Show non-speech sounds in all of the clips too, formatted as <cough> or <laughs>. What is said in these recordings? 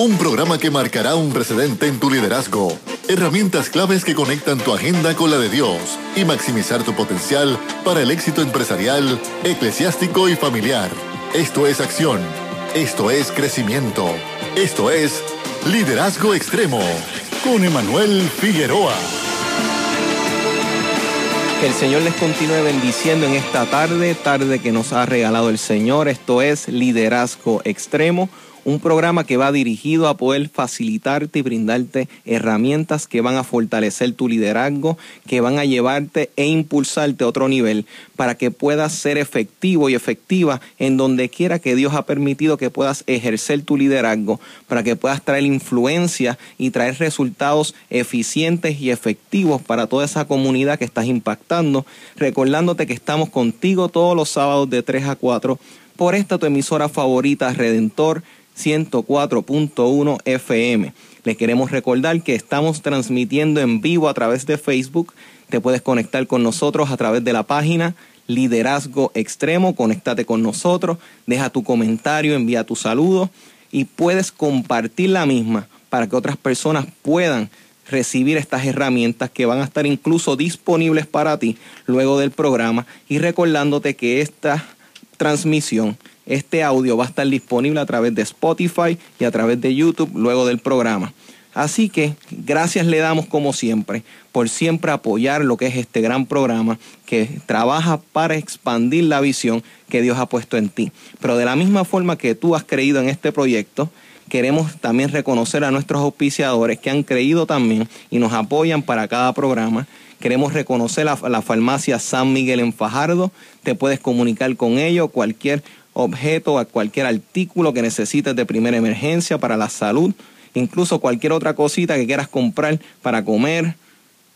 Un programa que marcará un precedente en tu liderazgo. Herramientas claves que conectan tu agenda con la de Dios y maximizar tu potencial para el éxito empresarial, eclesiástico y familiar. Esto es acción. Esto es crecimiento. Esto es Liderazgo Extremo con Emanuel Figueroa. Que el Señor les continúe bendiciendo en esta tarde, tarde que nos ha regalado el Señor. Esto es Liderazgo Extremo un programa que va dirigido a poder facilitarte y brindarte herramientas que van a fortalecer tu liderazgo, que van a llevarte e impulsarte a otro nivel para que puedas ser efectivo y efectiva en donde quiera que Dios ha permitido que puedas ejercer tu liderazgo, para que puedas traer influencia y traer resultados eficientes y efectivos para toda esa comunidad que estás impactando, recordándote que estamos contigo todos los sábados de 3 a 4 por esta tu emisora favorita, Redentor 104.1 FM. Les queremos recordar que estamos transmitiendo en vivo a través de Facebook. Te puedes conectar con nosotros a través de la página Liderazgo Extremo. Conéctate con nosotros, deja tu comentario, envía tu saludo y puedes compartir la misma para que otras personas puedan recibir estas herramientas que van a estar incluso disponibles para ti luego del programa y recordándote que esta transmisión este audio va a estar disponible a través de Spotify y a través de YouTube luego del programa. Así que gracias le damos como siempre por siempre apoyar lo que es este gran programa que trabaja para expandir la visión que Dios ha puesto en ti. Pero de la misma forma que tú has creído en este proyecto, queremos también reconocer a nuestros auspiciadores que han creído también y nos apoyan para cada programa. Queremos reconocer a la farmacia San Miguel en Fajardo. Te puedes comunicar con ellos cualquier objeto, a cualquier artículo que necesites de primera emergencia para la salud, incluso cualquier otra cosita que quieras comprar para comer,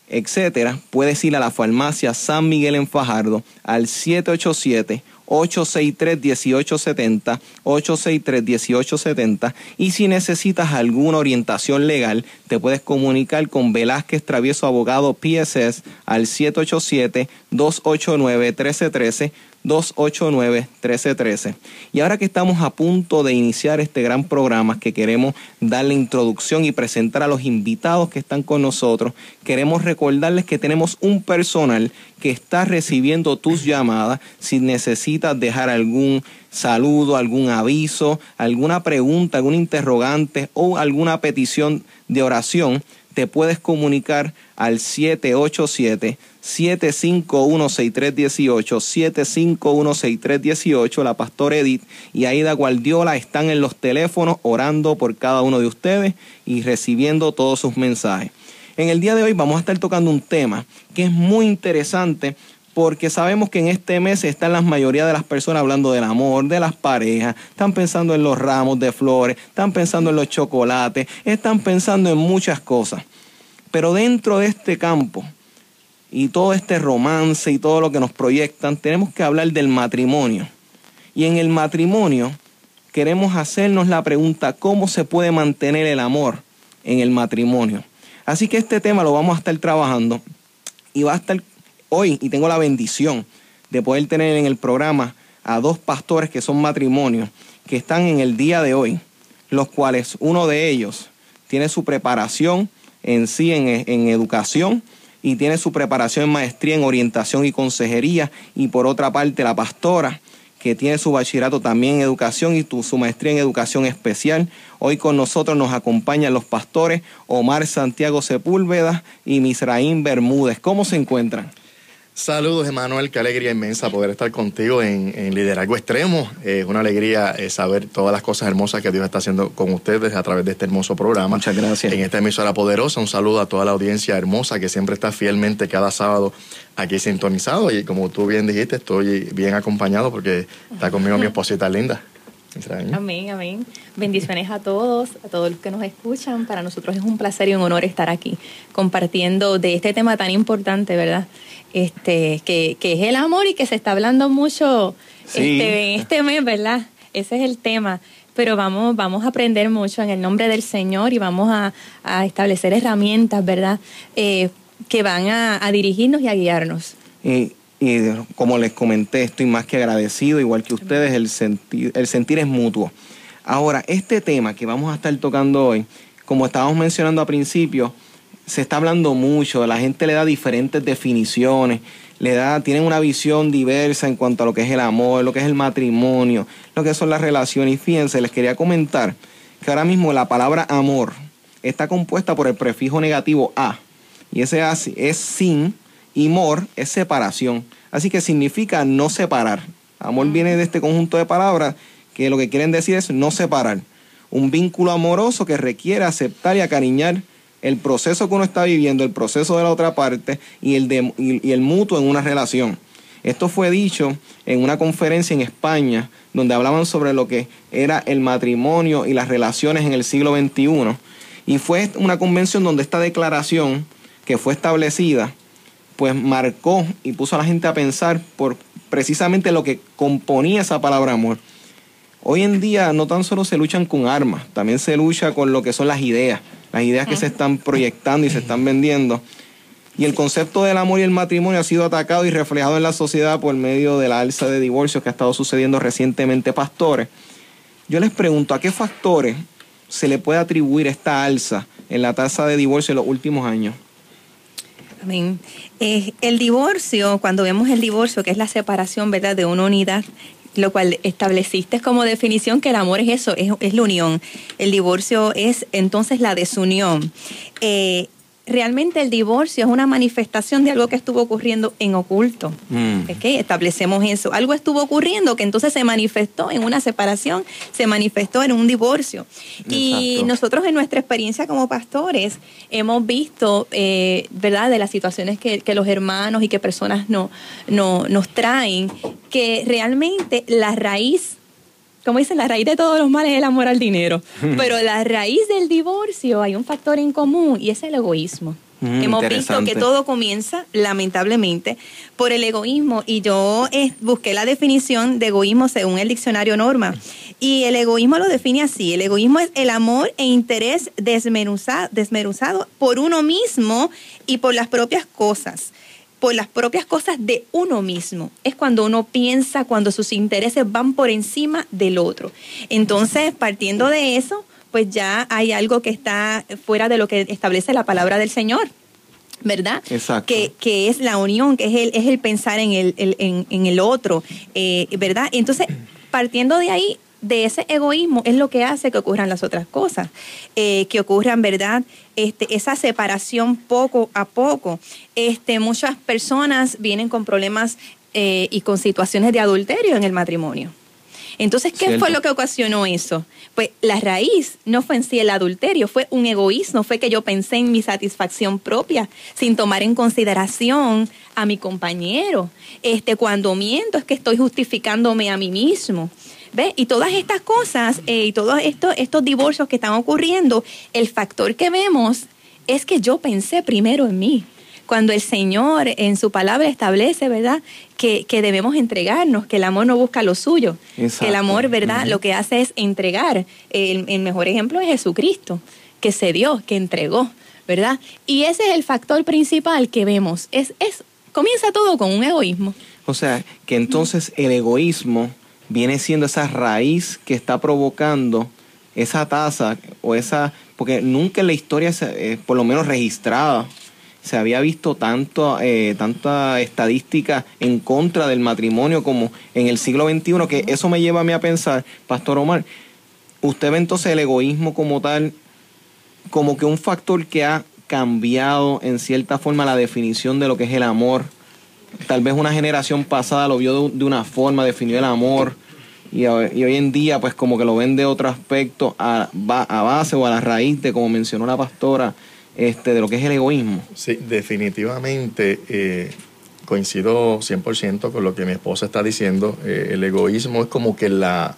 etcétera, puedes ir a la farmacia San Miguel en Fajardo al 787 863-1870, 863-1870 y si necesitas alguna orientación legal, te puedes comunicar con Velázquez Travieso Abogado PSS al 787-289-1313 289-1313. Y ahora que estamos a punto de iniciar este gran programa que queremos darle introducción y presentar a los invitados que están con nosotros, queremos recordarles que tenemos un personal que está recibiendo tus llamadas si necesitas dejar algún saludo, algún aviso, alguna pregunta, algún interrogante o alguna petición de oración, te puedes comunicar al 787 7516318, 7516318, la pastora Edith y Aida Guardiola están en los teléfonos orando por cada uno de ustedes y recibiendo todos sus mensajes. En el día de hoy vamos a estar tocando un tema que es muy interesante porque sabemos que en este mes están la mayoría de las personas hablando del amor, de las parejas, están pensando en los ramos de flores, están pensando en los chocolates, están pensando en muchas cosas. Pero dentro de este campo y todo este romance y todo lo que nos proyectan, tenemos que hablar del matrimonio. Y en el matrimonio queremos hacernos la pregunta, ¿cómo se puede mantener el amor en el matrimonio? Así que este tema lo vamos a estar trabajando y va a estar hoy, y tengo la bendición de poder tener en el programa a dos pastores que son matrimonios, que están en el día de hoy, los cuales uno de ellos tiene su preparación en sí en, en educación, y tiene su preparación en maestría en orientación y consejería. Y por otra parte, la pastora, que tiene su bachillerato también en educación y su maestría en educación especial. Hoy con nosotros nos acompañan los pastores Omar Santiago Sepúlveda y Misraín Bermúdez. ¿Cómo se encuentran? Saludos, Emanuel. Qué alegría inmensa poder estar contigo en, Liderazgo Extremo. Es una alegría eh, saber todas las cosas hermosas que Dios está haciendo con ustedes a través de este hermoso programa. Muchas gracias. En esta emisora poderosa, un saludo a toda la audiencia hermosa que siempre está fielmente cada sábado aquí sintonizado. Y como tú bien dijiste, estoy bien acompañado porque está conmigo mi esposita linda. Amén, amén. Bendiciones a todos, a todos los que nos escuchan. Para nosotros es un placer y un honor estar aquí compartiendo de este tema tan importante, ¿verdad? Este, que, que es el amor y que se está hablando mucho este, en este mes, ¿verdad? Ese es el tema. Pero vamos, vamos a aprender mucho en el nombre del Señor y vamos a, establecer herramientas, ¿verdad? Eh, que van a, dirigirnos y a guiarnos. Y y como les comenté, estoy más que agradecido, igual que ustedes, el sentir, el sentir es mutuo. Ahora, este tema que vamos a estar tocando hoy, como estábamos mencionando al principio, se está hablando mucho, la gente le da diferentes definiciones, le da, tienen una visión diversa en cuanto a lo que es el amor, lo que es el matrimonio, lo que son las relaciones. Y fíjense, les quería comentar que ahora mismo la palabra amor está compuesta por el prefijo negativo a. Y ese a es sin y mor es separación. Así que significa no separar. Amor viene de este conjunto de palabras que lo que quieren decir es no separar. Un vínculo amoroso que requiere aceptar y acariñar el proceso que uno está viviendo, el proceso de la otra parte y el, de, y, el mutuo en una relación. Esto fue dicho en una conferencia en España donde hablaban sobre lo que era el matrimonio y las relaciones en el siglo XXI. Y fue una convención donde esta declaración que fue establecida, pues marcó y puso a la gente a pensar por precisamente lo que componía esa palabra amor. Hoy en día no tan solo se luchan con armas, también se lucha con lo que son las ideas, las ideas que se están proyectando y se están vendiendo. Y el concepto del amor y el matrimonio ha sido atacado y reflejado en la sociedad por medio de la alza de divorcios que ha estado sucediendo recientemente, pastores. Yo les pregunto, ¿a qué factores se le puede atribuir esta alza en la tasa de divorcio en los últimos años? Amén. Eh, el divorcio, cuando vemos el divorcio, que es la separación ¿verdad? de una unidad, lo cual estableciste como definición que el amor es eso, es, la unión. El divorcio es entonces la desunión. Eh, realmente el divorcio es una manifestación de algo que estuvo ocurriendo en oculto. Mm. Establecemos eso. Algo estuvo ocurriendo que entonces se manifestó en una separación, se manifestó en un divorcio. Y nosotros en nuestra experiencia como pastores hemos visto, eh, ¿verdad?, de las situaciones que, los hermanos y que personas no, no, nos traen, que realmente la raíz como dicen, la raíz de todos los males es el amor al dinero. <laughs> Pero la raíz del divorcio hay un factor en común y es el egoísmo. Mm, Hemos visto que todo comienza, lamentablemente, por el egoísmo. Y yo eh, busqué la definición de egoísmo según el diccionario Norma. Y el egoísmo lo define así. El egoísmo es el amor e interés desmenuzado por uno mismo y por las propias cosas por las propias cosas de uno mismo. Es cuando uno piensa, cuando sus intereses van por encima del otro. Entonces, partiendo de eso, pues ya hay algo que está fuera de lo que establece la palabra del Señor. ¿verdad? Exacto. Que, que, es la unión, que es el, es el pensar en el, en, el otro, eh, ¿verdad? Entonces, partiendo de ahí, de ese egoísmo es lo que hace que ocurran las otras cosas, eh, que ocurran, ¿verdad? Este, esa separación poco a poco. Este, muchas personas vienen con problemas eh, y con situaciones de adulterio en el matrimonio. Entonces, ¿qué fue lo que ocasionó eso? Pues la raíz no fue en sí el adulterio, fue un egoísmo, fue que yo pensé en mi satisfacción propia, sin tomar en consideración a mi compañero. Este, cuando miento es que estoy justificándome a mí mismo. Y todas estas cosas eh, y todos estos, estos divorcios que están ocurriendo, el factor que vemos es que yo pensé primero en mí. Cuando el Señor en su palabra establece, ¿verdad? Que, debemos entregarnos, que el amor no busca lo suyo. Que el amor, ¿verdad? Lo que hace es entregar. El, el mejor ejemplo es Jesucristo, que se dio, que entregó, ¿verdad? Y ese es el factor principal que vemos. Es, es, comienza todo con un egoísmo. O sea, que entonces el egoísmo viene siendo esa raíz que está provocando esa tasa o esa, porque nunca en la historia, eh, por lo menos registrada, se había visto tanto, eh, tanta estadística en contra del matrimonio como en el siglo XXI, que eso me lleva a mí a pensar, Pastor Omar, usted ve entonces el egoísmo como tal, como que un factor que ha cambiado en cierta forma la definición de lo que es el amor. Tal vez una generación pasada lo vio de, una forma, definió el amor y, hoy en día pues como que lo ven de otro aspecto a, a base o a la raíz de, como mencionó la pastora, este, de lo que es el egoísmo. Sí, definitivamente eh, coincido 100% con lo que mi esposa está diciendo. Eh, el egoísmo es como que la,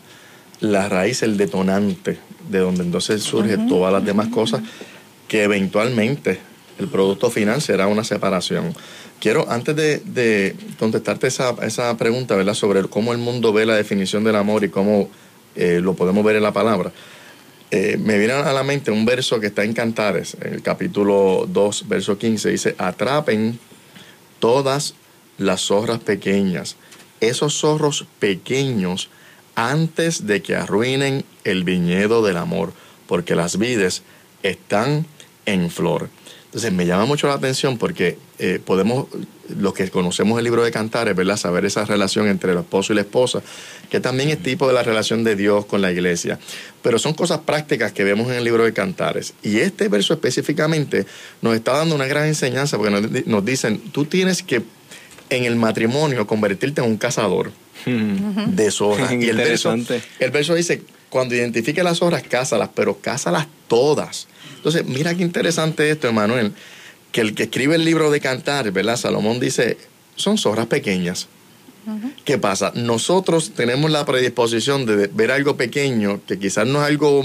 la raíz, el detonante, de donde entonces surge todas las demás cosas que eventualmente el producto final será una separación. Quiero, antes de, contestarte esa, esa, pregunta, ¿verdad? Sobre cómo el mundo ve la definición del amor y cómo eh, lo podemos ver en la palabra, eh, me viene a la mente un verso que está en Cantares, en el capítulo 2, verso 15, dice, atrapen todas las zorras pequeñas. Esos zorros pequeños antes de que arruinen el viñedo del amor, porque las vides están en flor. Entonces me llama mucho la atención porque eh, podemos, los que conocemos el libro de Cantares, ¿verdad? Saber esa relación entre el esposo y la esposa, que también es tipo de la relación de Dios con la iglesia. Pero son cosas prácticas que vemos en el libro de Cantares. Y este verso específicamente nos está dando una gran enseñanza porque nos, nos dicen, tú tienes que en el matrimonio convertirte en un cazador de zorras. <laughs> y el verso, el verso dice, cuando identifique las zorras, cázalas, pero cázalas todas. Entonces, mira qué interesante esto, Emanuel, que el que escribe el libro de Cantar, ¿verdad? Salomón dice, son zorras pequeñas. ¿Qué pasa? Nosotros tenemos la predisposición de ver algo pequeño, que quizás no es algo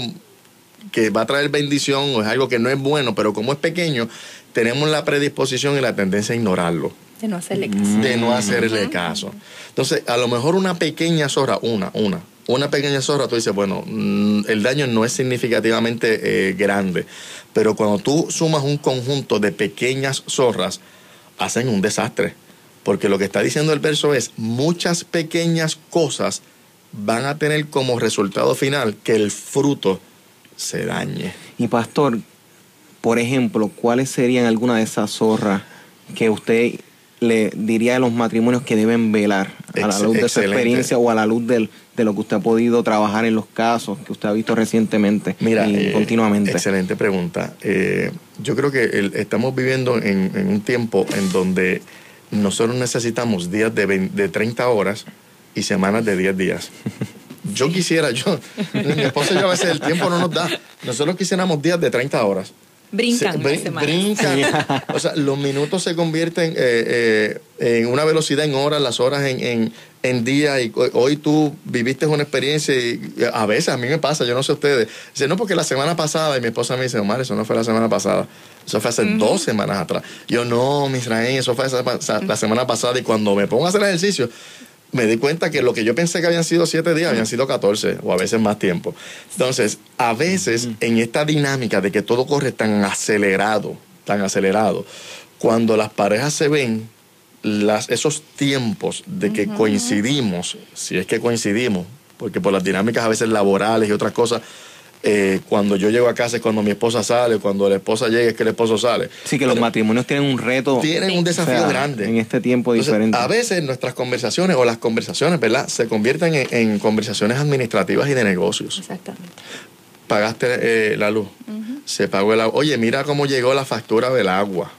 que va a traer bendición o es algo que no es bueno, pero como es pequeño, tenemos la predisposición y la tendencia a ignorarlo. De no hacerle caso. De no hacerle caso. Entonces, a lo mejor una pequeña zorra, una, una, una pequeña zorra, tú dices, bueno, mm, el daño no es significativamente eh, grande, pero cuando tú sumas un conjunto de pequeñas zorras, hacen un desastre. Porque lo que está diciendo el verso es, muchas pequeñas cosas van a tener como resultado final que el fruto se dañe. Y pastor, por ejemplo, ¿cuáles serían algunas de esas zorras que usted le diría a los matrimonios que deben velar a la luz de su experiencia o a la luz de lo que usted ha podido trabajar en los casos que usted ha visto recientemente Mira, y eh, continuamente? Excelente pregunta. Eh, yo creo que estamos viviendo en, un tiempo en donde nosotros necesitamos días de, de 30 horas y semanas de 10 días. <laughs> Yo quisiera, yo, mi esposa y yo a veces el tiempo no nos da. Nosotros quisiéramos días de 30 horas Brincan. brincan. o sea, los minutos se convierten eh, eh, en una velocidad en horas, las horas en, en, en días. Y hoy tú viviste una experiencia y a veces a mí me pasa, yo no sé ustedes. Dice, no, porque la semana pasada, y mi esposa me dice, Omar, eso no fue la semana pasada. Eso fue hace dos semanas atrás. Yo, no, Misraín, eso fue la semana pasada. Y cuando me pongo a hacer ejercicio, me di cuenta que lo que yo pensé que habían sido siete días habían sido 14 o a veces más tiempo. Entonces, a veces en esta dinámica de que todo corre tan acelerado, tan acelerado, cuando las parejas se ven, las, esos tiempos de que coincidimos, si es que coincidimos, porque por las dinámicas a veces laborales y otras cosas, eh, cuando yo llego a casa es cuando mi esposa sale, cuando la esposa llega es que el esposo sale. Sí, que los matrimonios tienen un reto. Tienen un desafío grande. En este tiempo diferente. A veces nuestras conversaciones o las conversaciones, ¿verdad? Se convierten en, conversaciones administrativas y de negocios. Exactamente. Pagaste eh, la luz, se pagó el agua. Oye, mira cómo llegó la factura del agua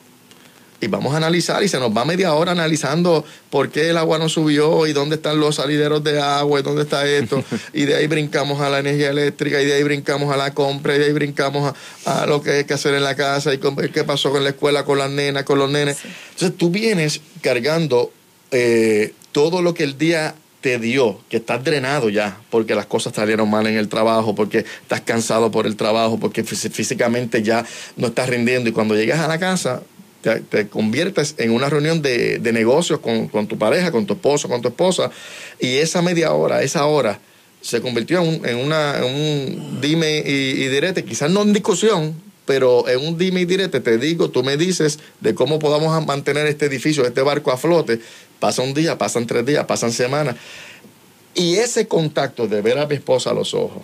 y vamos a analizar y se nos va media hora analizando por qué el agua no subió y dónde están los salideros de agua y dónde está esto. <laughs> y de ahí brincamos a la energía eléctrica y de ahí brincamos a la compra y de ahí brincamos a, lo que hay que hacer en la casa y qué pasó con la escuela, con las nenas, con los nenes. Entonces tú vienes cargando eh, todo lo que el día te dio, que estás drenado ya, porque las cosas salieron mal en el trabajo, porque estás cansado por el trabajo, porque físicamente ya no estás rindiendo y cuando llegas a la casa te, conviertes en una reunión de, negocios con, tu pareja, con tu esposo, con tu esposa, y esa media hora, esa hora, se convirtió en un, dime y, direte, quizás no en discusión, pero en un dime y direte te digo, tú me dices de cómo podamos mantener este edificio, este barco a flote. Pasa un día, pasan tres días, pasan semanas. Y ese contacto de ver a mi esposa a los ojos,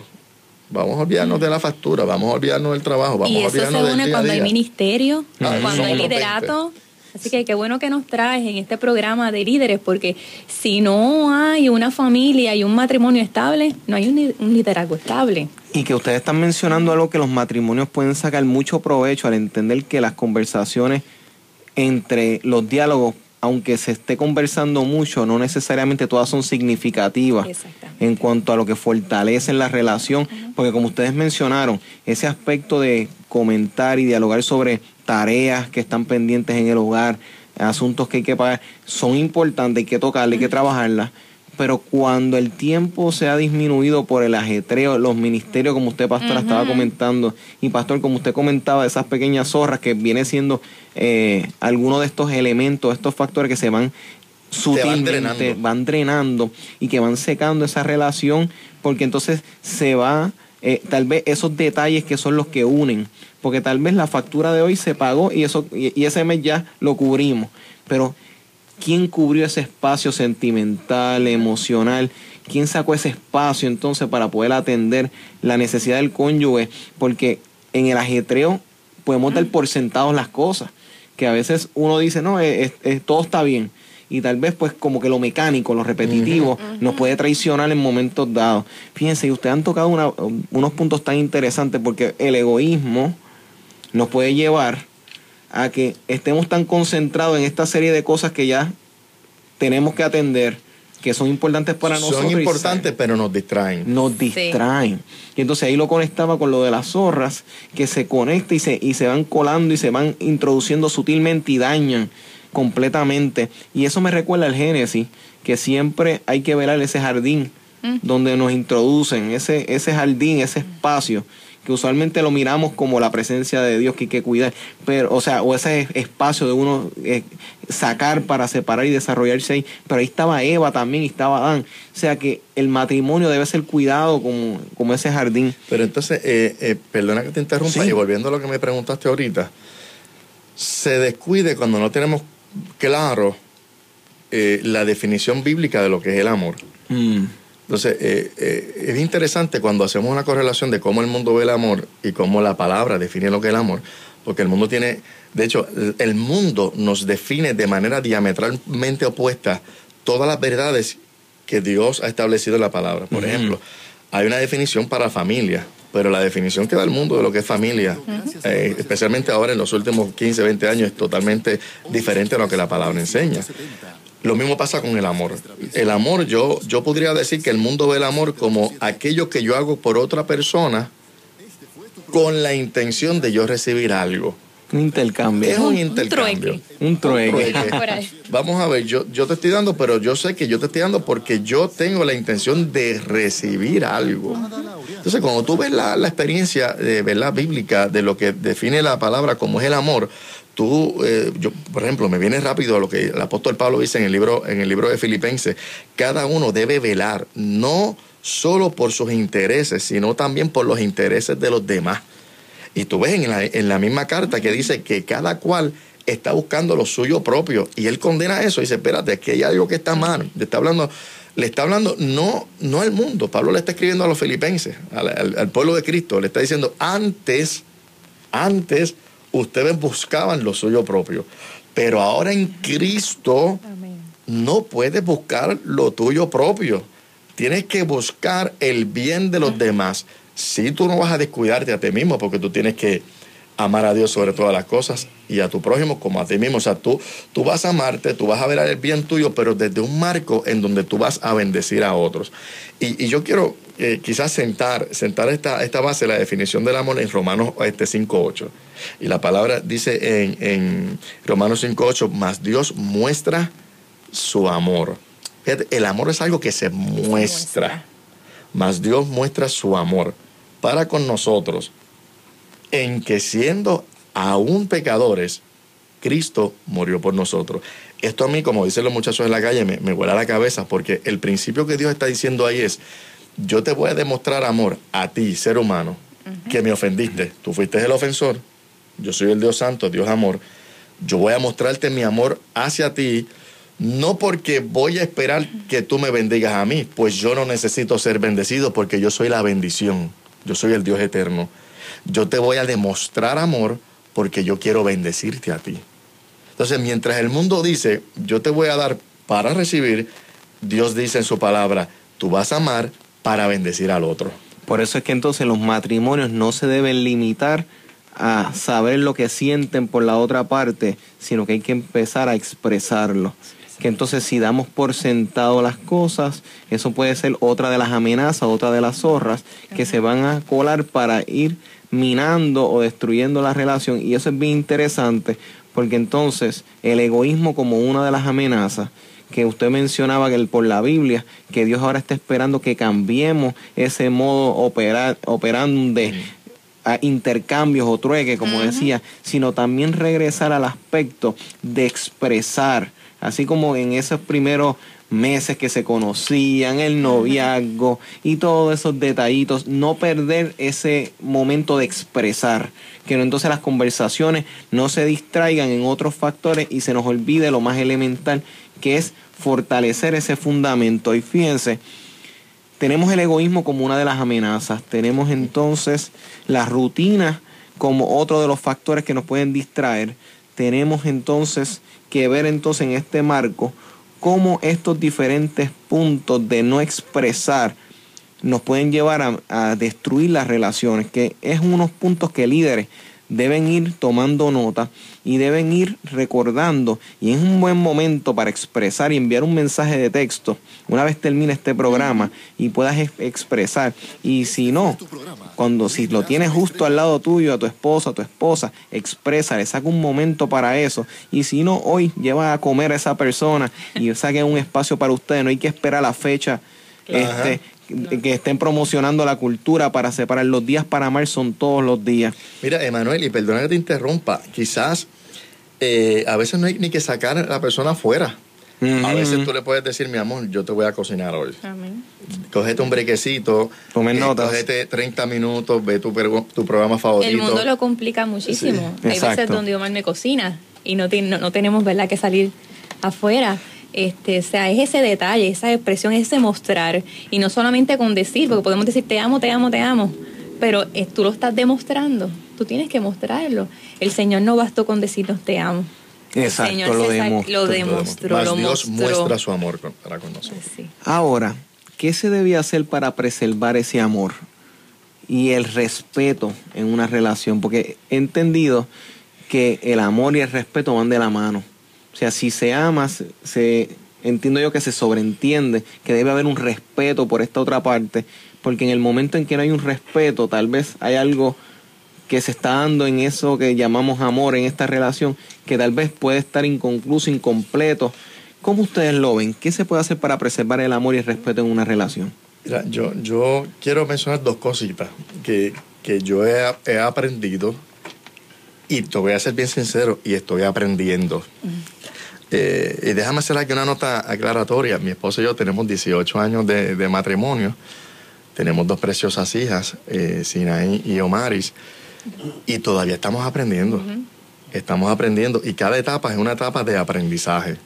Vamos a olvidarnos de la factura, vamos a olvidarnos del trabajo, vamos y eso a olvidarnos se une cuando hay ministerio, cuando hay liderato. Así que qué bueno que nos traes en este programa de líderes, porque si no hay una familia y un matrimonio estable, no hay un, liderazgo estable. Y que ustedes están mencionando algo que los matrimonios pueden sacar mucho provecho al entender que las conversaciones entre los diálogos aunque se esté conversando mucho, no necesariamente todas son significativas en cuanto a lo que fortalece la relación, porque como ustedes mencionaron, ese aspecto de comentar y dialogar sobre tareas que están pendientes en el hogar, asuntos que hay que pagar, son importantes, hay que tocarlas, hay que trabajarlas, pero cuando el tiempo se ha disminuido por el ajetreo, los ministerios, como usted, pastor, estaba comentando, y pastor, como usted comentaba, esas pequeñas zorras que viene siendo eh, algunos de estos elementos, estos factores que se van sutilmente, van drenando. y que van secando esa relación, porque entonces se va, eh, tal vez esos detalles que son los que unen, porque tal vez la factura de hoy se pagó y, eso, y ese mes ya lo cubrimos, pero quién cubrió ese espacio sentimental, emocional, ¿quién sacó ese espacio entonces para poder atender la necesidad del cónyuge? Porque en el ajetreo podemos dar por sentados las cosas, que a veces uno dice, no, todo está bien, y tal vez pues como que lo mecánico, lo repetitivo, nos puede traicionar en momentos dados. Fíjense, y ustedes han tocado unos puntos tan interesantes porque el egoísmo nos puede llevar a que estemos tan concentrados en esta serie de cosas que ya tenemos que atender, que son importantes para nosotros. Son importantes, pero nos distraen. Nos distraen. Y entonces ahí lo conectaba con lo de las zorras, que se conecta y se, y se van colando y se van introduciendo sutilmente y dañan completamente. Y eso me recuerda al Génesis, que siempre hay que velar ese jardín mm. donde nos introducen, ese, ese jardín, ese espacio que usualmente lo miramos como la presencia de Dios que hay que cuidar, pero, o sea, o ese espacio de uno eh, sacar para separar y desarrollarse ahí, pero ahí estaba Eva también y estaba Adán, o sea que el matrimonio debe ser cuidado como, como ese jardín. Pero entonces, eh, eh, perdona que te interrumpa, y volviendo a lo que me preguntaste ahorita, se descuide cuando no tenemos claro la definición bíblica de lo que es el amor. Mm. Entonces, eh, eh, es interesante cuando hacemos una correlación de cómo el mundo ve el amor y cómo la palabra define lo que es el amor, porque el mundo tiene, de hecho, el mundo nos define de manera diametralmente opuesta todas las verdades que Dios ha establecido en la palabra. Por ejemplo, hay una definición para familia, pero la definición que da el mundo de lo que es familia, eh, especialmente ahora en los últimos 15, 20 años, es totalmente diferente a lo que la palabra enseña. Lo mismo pasa con el amor. El amor, yo, yo podría decir que el mundo ve el amor como aquello que yo hago por otra persona con la intención de yo recibir algo. Un intercambio. Es un, intercambio. Un trueque. <laughs> Vamos a ver, yo, yo te estoy dando, pero yo sé que yo te estoy dando porque yo tengo la intención de recibir algo. Entonces, cuando tú ves la, la experiencia de ¿verdad? bíblica de lo que define la palabra como es el amor, tú, eh, yo, por ejemplo, me viene rápido lo que el apóstol Pablo dice en el libro, en el libro de Filipenses, cada uno debe velar, no solo por sus intereses, sino también por los intereses de los demás. Y tú ves en la, en la misma carta que dice que cada cual está buscando lo suyo propio. Y él condena eso y dice, espérate, que hay algo que está mal. Le está hablando, le está hablando no, no al mundo. Pablo le está escribiendo a los filipenses, al pueblo de Cristo. Le está diciendo, antes, antes ustedes buscaban lo suyo propio. Pero ahora en Cristo no puedes buscar lo tuyo propio. Tienes que buscar el bien de los demás. Si tú no vas a descuidarte a ti mismo, porque tú tienes que amar a Dios sobre todas las cosas y a tu prójimo como a ti mismo. O sea, tú, tú vas a amarte, tú vas a ver el bien tuyo, pero desde un marco en donde tú vas a bendecir a otros. Y, yo quiero eh, quizás sentar, sentar esta, esta base, la definición del amor en Romanos este 5.8. Y la palabra dice en, en Romanos 5.8, más Dios muestra su amor. El amor es algo que se muestra. Más Dios muestra su amor para con nosotros en que siendo aún pecadores, Cristo murió por nosotros. Esto a mí, como dicen los muchachos en la calle, me, me la cabeza porque el principio que Dios está diciendo ahí es, yo te voy a demostrar amor a ti, ser humano, que me ofendiste. Tú fuiste el ofensor, yo soy el Dios santo, Dios amor. Yo voy a mostrarte mi amor hacia ti, no porque voy a esperar que tú me bendigas a mí, pues yo no necesito ser bendecido porque yo soy la bendición, yo soy el Dios eterno yo te voy a demostrar amor porque yo quiero bendecirte a ti. Entonces, mientras el mundo dice, yo te voy a dar para recibir, Dios dice en su palabra, tú vas a amar para bendecir al otro. Por eso es que entonces los matrimonios no se deben limitar a saber lo que sienten por la otra parte, sino que hay que empezar a expresarlo. Que entonces si damos por sentado las cosas, eso puede ser otra de las amenazas, otra de las zorras que se van a colar para ir minando o destruyendo la relación y eso es bien interesante porque entonces el egoísmo como una de las amenazas que usted mencionaba que por la Biblia, que Dios ahora está esperando que cambiemos ese modo operar, operando de intercambios o trueque, como decía, sino también regresar al aspecto de expresar, así como en esos primeros meses que se conocían, el noviazgo y todos esos detallitos, no perder ese momento de expresar, que entonces las conversaciones no se distraigan en otros factores y se nos olvide lo más elemental que es fortalecer ese fundamento. Y fíjense, tenemos el egoísmo como una de las amenazas, tenemos entonces la rutina como otro de los factores que nos pueden distraer, tenemos entonces que ver entonces en este marco cómo estos diferentes puntos de no expresar nos pueden llevar a, destruir las relaciones, que es unos puntos que líderes deben ir tomando nota y deben ir recordando. Y es un buen momento para expresar y enviar un mensaje de texto una vez termine este programa y puedas expresar. Y si no cuando si lo tienes justo al lado tuyo a tu esposa a tu esposa expresa le saca un momento para eso. Y si no hoy lleva a comer a esa persona y saque un espacio para ustedes no hay que esperar la fecha este, que estén promocionando la cultura para separar los días para amar son todos los días. Mira, Emanuel, y perdona que te interrumpa, quizás eh, a veces no hay ni que sacar a la persona afuera. A veces tú le puedes decir, mi amor, yo te voy a cocinar hoy. Amén. Cogete un brequecito. Tome eh, notas. Cogete 30 minutos, ve tu, tu programa favorito. El mundo lo complica muchísimo. Hay veces donde Omar me cocina y no, no, no tenemos, ¿verdad?, que salir afuera. Este, o sea, es ese detalle, esa expresión, ese mostrar. Y no solamente con decir, porque podemos decir te amo, te amo, te amo, pero tú lo estás demostrando. Tú tienes que mostrarlo. El Señor no bastó con decirnos te amo. Exacto, el Señor lo, demostró. lo demostró. Lo Dios muestra su amor para con nosotros. Ahora, ¿qué se debía hacer para preservar ese amor y el respeto en una relación? Porque he entendido que el amor y el respeto van de la mano. O sea, si se ama, se, entiendo yo que se sobreentiende que debe haber un respeto por esta otra parte, porque en el momento en que no hay un respeto, tal vez hay algo que se está dando en eso que llamamos amor en esta relación, que tal vez puede estar inconcluso, incompleto. ¿Cómo ustedes lo ven? ¿Qué se puede hacer para preservar el amor y el respeto en una relación? Mira, yo, yo quiero mencionar dos cositas que, que yo he, he, aprendido y te voy a ser bien sincero y estoy aprendiendo. Eh, y déjame hacer aquí una nota aclaratoria. Mi esposo y yo tenemos 18 años de, matrimonio. Tenemos dos preciosas hijas, eh, Sinaí y Omaris. Y todavía estamos aprendiendo. Estamos aprendiendo. Y cada etapa es una etapa de aprendizaje.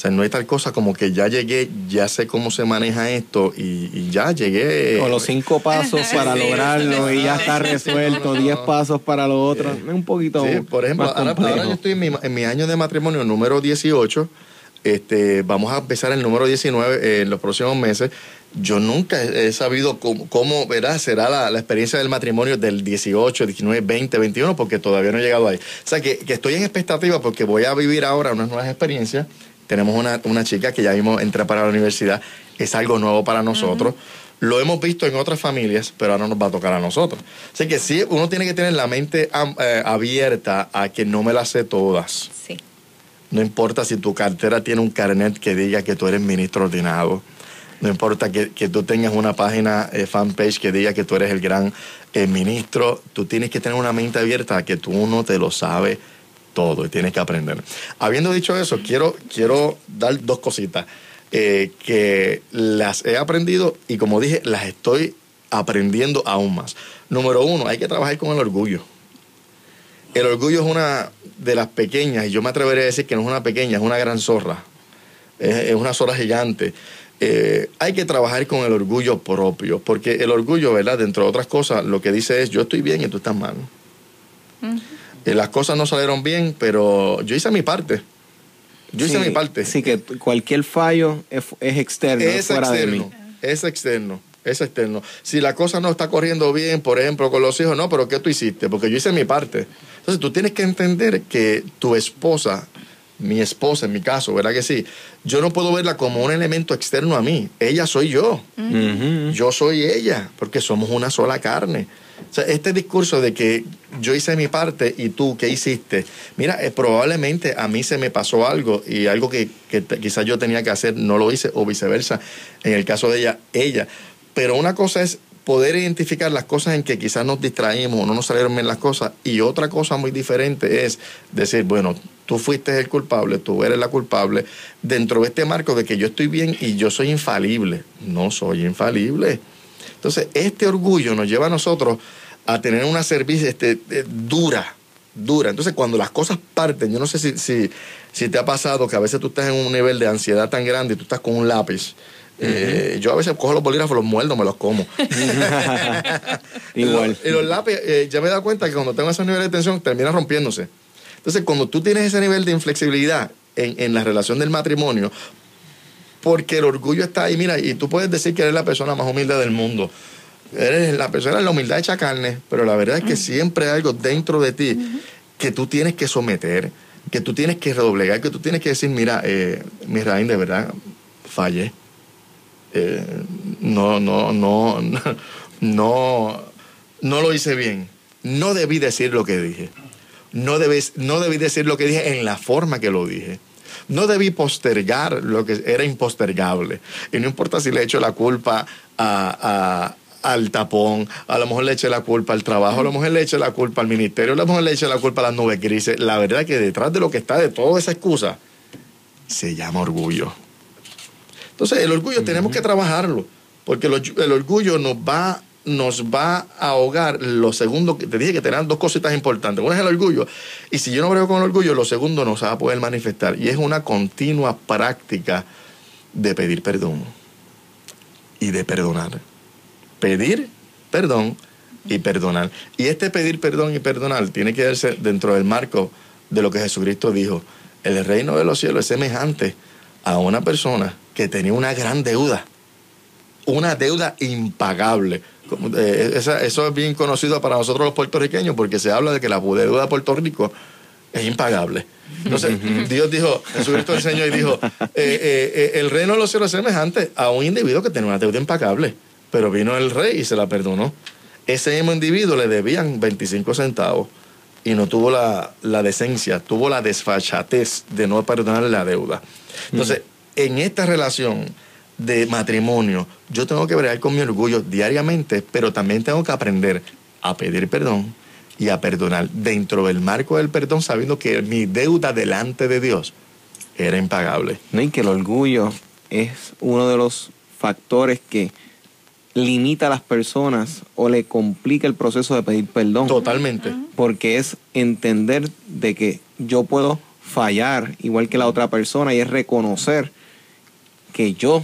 O sea, no hay tal cosa como que ya llegué, ya sé cómo se maneja esto y, ya llegué. Con los cinco pasos para lograrlo y ya está resuelto, diez pasos para lo otro. Es un poquito. Sí, por ejemplo, ahora, yo estoy en mi, año de matrimonio número 18. Este, vamos a empezar el número 19 eh, en los próximos meses. Yo nunca he sabido cómo, ¿verdad? será la, experiencia del matrimonio del 18, 19, 20, 21, porque todavía no he llegado ahí. O sea, que, que estoy en expectativa porque voy a vivir ahora unas nuevas experiencias tenemos una, una chica que ya vimos entrar para la universidad. Es algo nuevo para nosotros. Lo hemos visto en otras familias, pero ahora nos va a tocar a nosotros. Así que sí, uno tiene que tener la mente eh, abierta a que no me las sé todas. Sí. No importa si tu cartera tiene un carnet que diga que tú eres ministro ordenado. No importa que, que tú tengas una página eh, fanpage que diga que tú eres el gran eh, ministro. Tú tienes que tener una mente abierta a que tú no te lo sabes todo y tienes que aprender. Habiendo dicho eso, quiero, quiero dar dos cositas eh, que las he aprendido y como dije, las estoy aprendiendo aún más. Número uno, hay que trabajar con el orgullo. El orgullo es una de las pequeñas, y yo me atrevería a decir que no es una pequeña, es una gran zorra. Es, una zorra gigante. Eh, hay que trabajar con el orgullo propio, porque el orgullo, ¿verdad? Dentro de otras cosas, lo que dice es yo estoy bien y tú estás mal. Eh, las cosas no salieron bien, pero yo hice mi parte. Yo hice mi parte. Sí, que cualquier fallo es, externo, es fuera externo, de mí. Es externo, es externo. Si la cosa no está corriendo bien, por ejemplo, con los hijos, no, pero ¿qué tú hiciste? Porque yo hice mi parte. Entonces tú tienes que entender que tu esposa, mi esposa en mi caso, ¿verdad que sí? Yo no puedo verla como un elemento externo a mí. Ella soy yo. Yo soy ella, porque somos una sola carne. O sea, este discurso de que yo hice mi parte y tú, ¿qué hiciste? Mira, eh, probablemente a mí se me pasó algo y algo que, quizás yo tenía que hacer no lo hice o viceversa. En el caso de ella, ella. Pero una cosa es poder identificar las cosas en que quizás nos distraímos o no nos salieron bien las cosas. Y otra cosa muy diferente es decir, bueno, tú fuiste el culpable, tú eres la culpable, dentro de este marco de que yo estoy bien y yo soy infalible. No soy infalible. Entonces, este orgullo nos lleva a nosotros a tener una servicio este, eh, dura, dura. Entonces, cuando las cosas parten, yo no sé si, si, si, te ha pasado que a veces tú estás en un nivel de ansiedad tan grande y tú estás con un lápiz Eh, yo a veces cojo los bolígrafos, los muerdo, me los como. <laughs> Igual. Y los, lápices, eh, ya me he dado cuenta que cuando tengo ese nivel de tensión, termina rompiéndose. Entonces, cuando tú tienes ese nivel de inflexibilidad en, en la relación del matrimonio, porque el orgullo está ahí, mira, y tú puedes decir que eres la persona más humilde del mundo. Eres la persona de la humildad hecha carne, pero la verdad es que siempre hay algo dentro de ti que tú tienes que someter, que tú tienes que redoblegar, que tú tienes que decir, mira, eh, mi Raín, de verdad, fallé. Eh, no, no, no, <laughs> no, no lo hice bien. No debí decir lo que dije. No, debes, no debí decir lo que dije en la forma que lo dije. No debí postergar lo que era impostergable. Y no importa si le echo la culpa a, al tapón, a lo mejor le eche la culpa al trabajo, a lo mejor le eche la culpa al ministerio, a lo mejor le eche la culpa a las nubes grises. La verdad es que detrás de lo que está de toda esa excusa se llama orgullo. Entonces, el orgullo tenemos que trabajarlo, porque el orgullo nos va nos va a ahogar lo segundo que te dije que tenían dos cositas importantes. Una es el orgullo. Y si yo no brego con el orgullo, lo segundo no se va a poder manifestar. Y es una continua práctica de pedir perdón y de perdonar. Pedir perdón y perdonar. Y este pedir perdón y perdonar tiene que verse dentro del marco de lo que Jesucristo dijo. El reino de los cielos es semejante a una persona que tenía una gran deuda, una deuda impagable eh, eso es bien conocido para nosotros los puertorriqueños porque se habla de que la deuda de Puerto Rico es impagable. Entonces, Dios dijo, Jesucristo enseñó y dijo, eh, eh, el reino de los cielos es semejante a un individuo que tenía una deuda impagable, pero vino el rey y se la perdonó. Ese mismo individuo le debían 25 centavos y no tuvo la, la decencia, tuvo la desfachatez de no perdonarle la deuda. Entonces, en esta relación, de matrimonio, yo tengo que bregar con mi orgullo diariamente, pero también tengo que aprender a pedir perdón y a perdonar dentro del marco del perdón, sabiendo que mi deuda delante de Dios era impagable. No, y que el orgullo es uno de los factores que limita a las personas o le complica el proceso de pedir perdón. Totalmente. Porque es entender de que yo puedo fallar igual que la otra persona y es reconocer que yo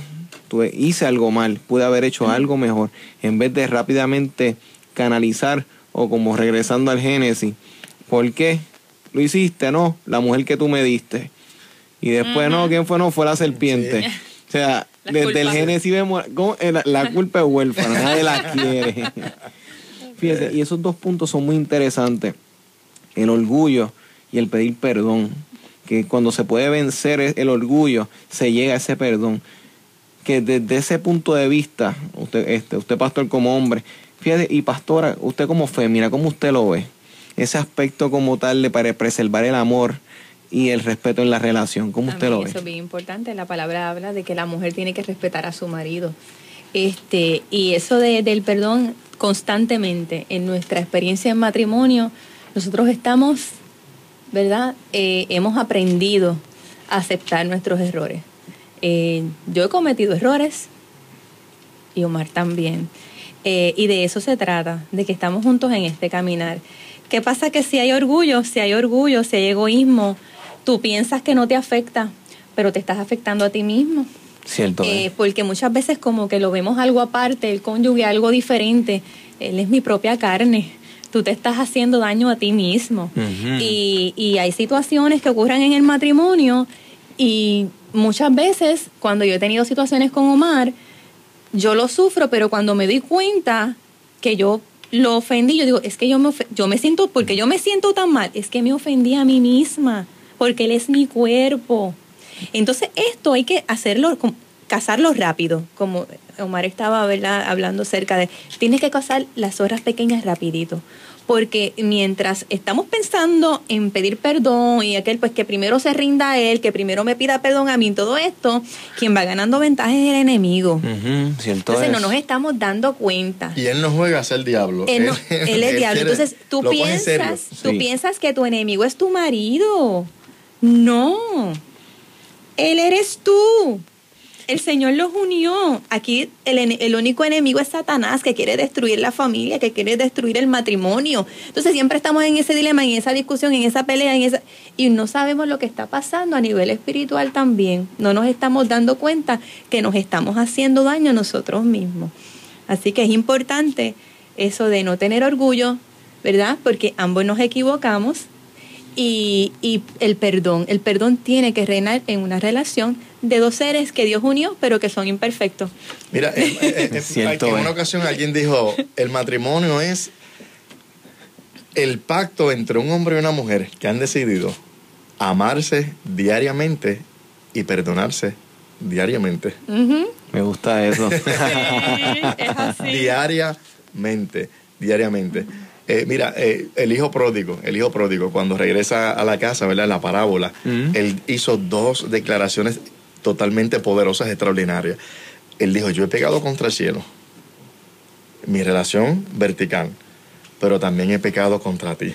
tuve, hice algo mal, pude haber hecho algo mejor, en vez de rápidamente canalizar o como regresando al Génesis, ¿por qué lo hiciste? No, la mujer que tú me diste. Y después, no, ¿quién fue? No, fue la serpiente. O sea, desde el Génesis vemos, eh, la, culpa es huérfana, nadie la <laughs> quiere. Fíjese, y esos dos puntos son muy interesantes. El orgullo y el pedir perdón. Que cuando se puede vencer el orgullo, se llega a ese perdón que desde ese punto de vista, usted, este, usted pastor como hombre, fíjate, y pastora, usted como mira ¿cómo usted lo ve? Ese aspecto como tal de para preservar el amor y el respeto en la relación, ¿cómo usted lo ve? Eso es bien importante, la palabra habla de que la mujer tiene que respetar a su marido. Este, y eso de, del perdón constantemente en nuestra experiencia en matrimonio, nosotros estamos, ¿verdad? Eh, hemos aprendido a aceptar nuestros errores. Eh, yo he cometido errores y Omar también. Eh, y de eso se trata, de que estamos juntos en este caminar. ¿Qué pasa? Que si hay orgullo, si hay orgullo, si hay egoísmo, tú piensas que no te afecta, pero te estás afectando a ti mismo. Cierto. Eh, porque muchas veces como que lo vemos algo aparte, el cónyuge algo diferente. Él es mi propia carne. Tú te estás haciendo daño a ti mismo. y, y hay situaciones que ocurren en el matrimonio y muchas veces, cuando yo he tenido situaciones con Omar, yo lo sufro, pero cuando me doy cuenta que yo lo ofendí, yo digo, es que yo me, yo me siento, porque yo me siento tan mal, es que me ofendí a mí misma, porque él es mi cuerpo. Entonces, esto hay que hacerlo, cazarlo rápido, como Omar estaba hablando cerca de, tienes que cazar las horas pequeñas rapidito, porque mientras estamos pensando en pedir perdón y aquel pues que primero se rinda a él, que primero me pida perdón a mí, todo esto, quien va ganando ventaja es el enemigo. Entonces no nos estamos dando cuenta. Y él no juega a ser diablo. Él, es <laughs> diablo. Entonces tú piensas, tú piensas que tu enemigo es tu marido. No. Él eres tú. El Señor los unió. Aquí el, el, único enemigo es Satanás, que quiere destruir la familia, que quiere destruir el matrimonio. Entonces siempre estamos en ese dilema, en esa discusión, en esa pelea, en esa y no sabemos lo que está pasando a nivel espiritual también. No nos estamos dando cuenta que nos estamos haciendo daño a nosotros mismos. Así que es importante eso de no tener orgullo, ¿verdad? Porque ambos nos equivocamos y, y, el perdón. El perdón tiene que reinar en una relación de dos seres que Dios unió, pero que son imperfectos. Mira, en, <laughs> en una ocasión alguien dijo, el matrimonio es el pacto entre un hombre y una mujer que han decidido amarse diariamente y perdonarse diariamente. Me gusta eso. Diariamente, diariamente. Eh, mira, eh, el hijo pródigo, el hijo pródigo, cuando regresa a la casa, ¿verdad? La parábola, él hizo dos declaraciones totalmente poderosas, extraordinarias. Él dijo, yo he pecado contra el cielo, mi relación vertical, pero también he pecado contra ti,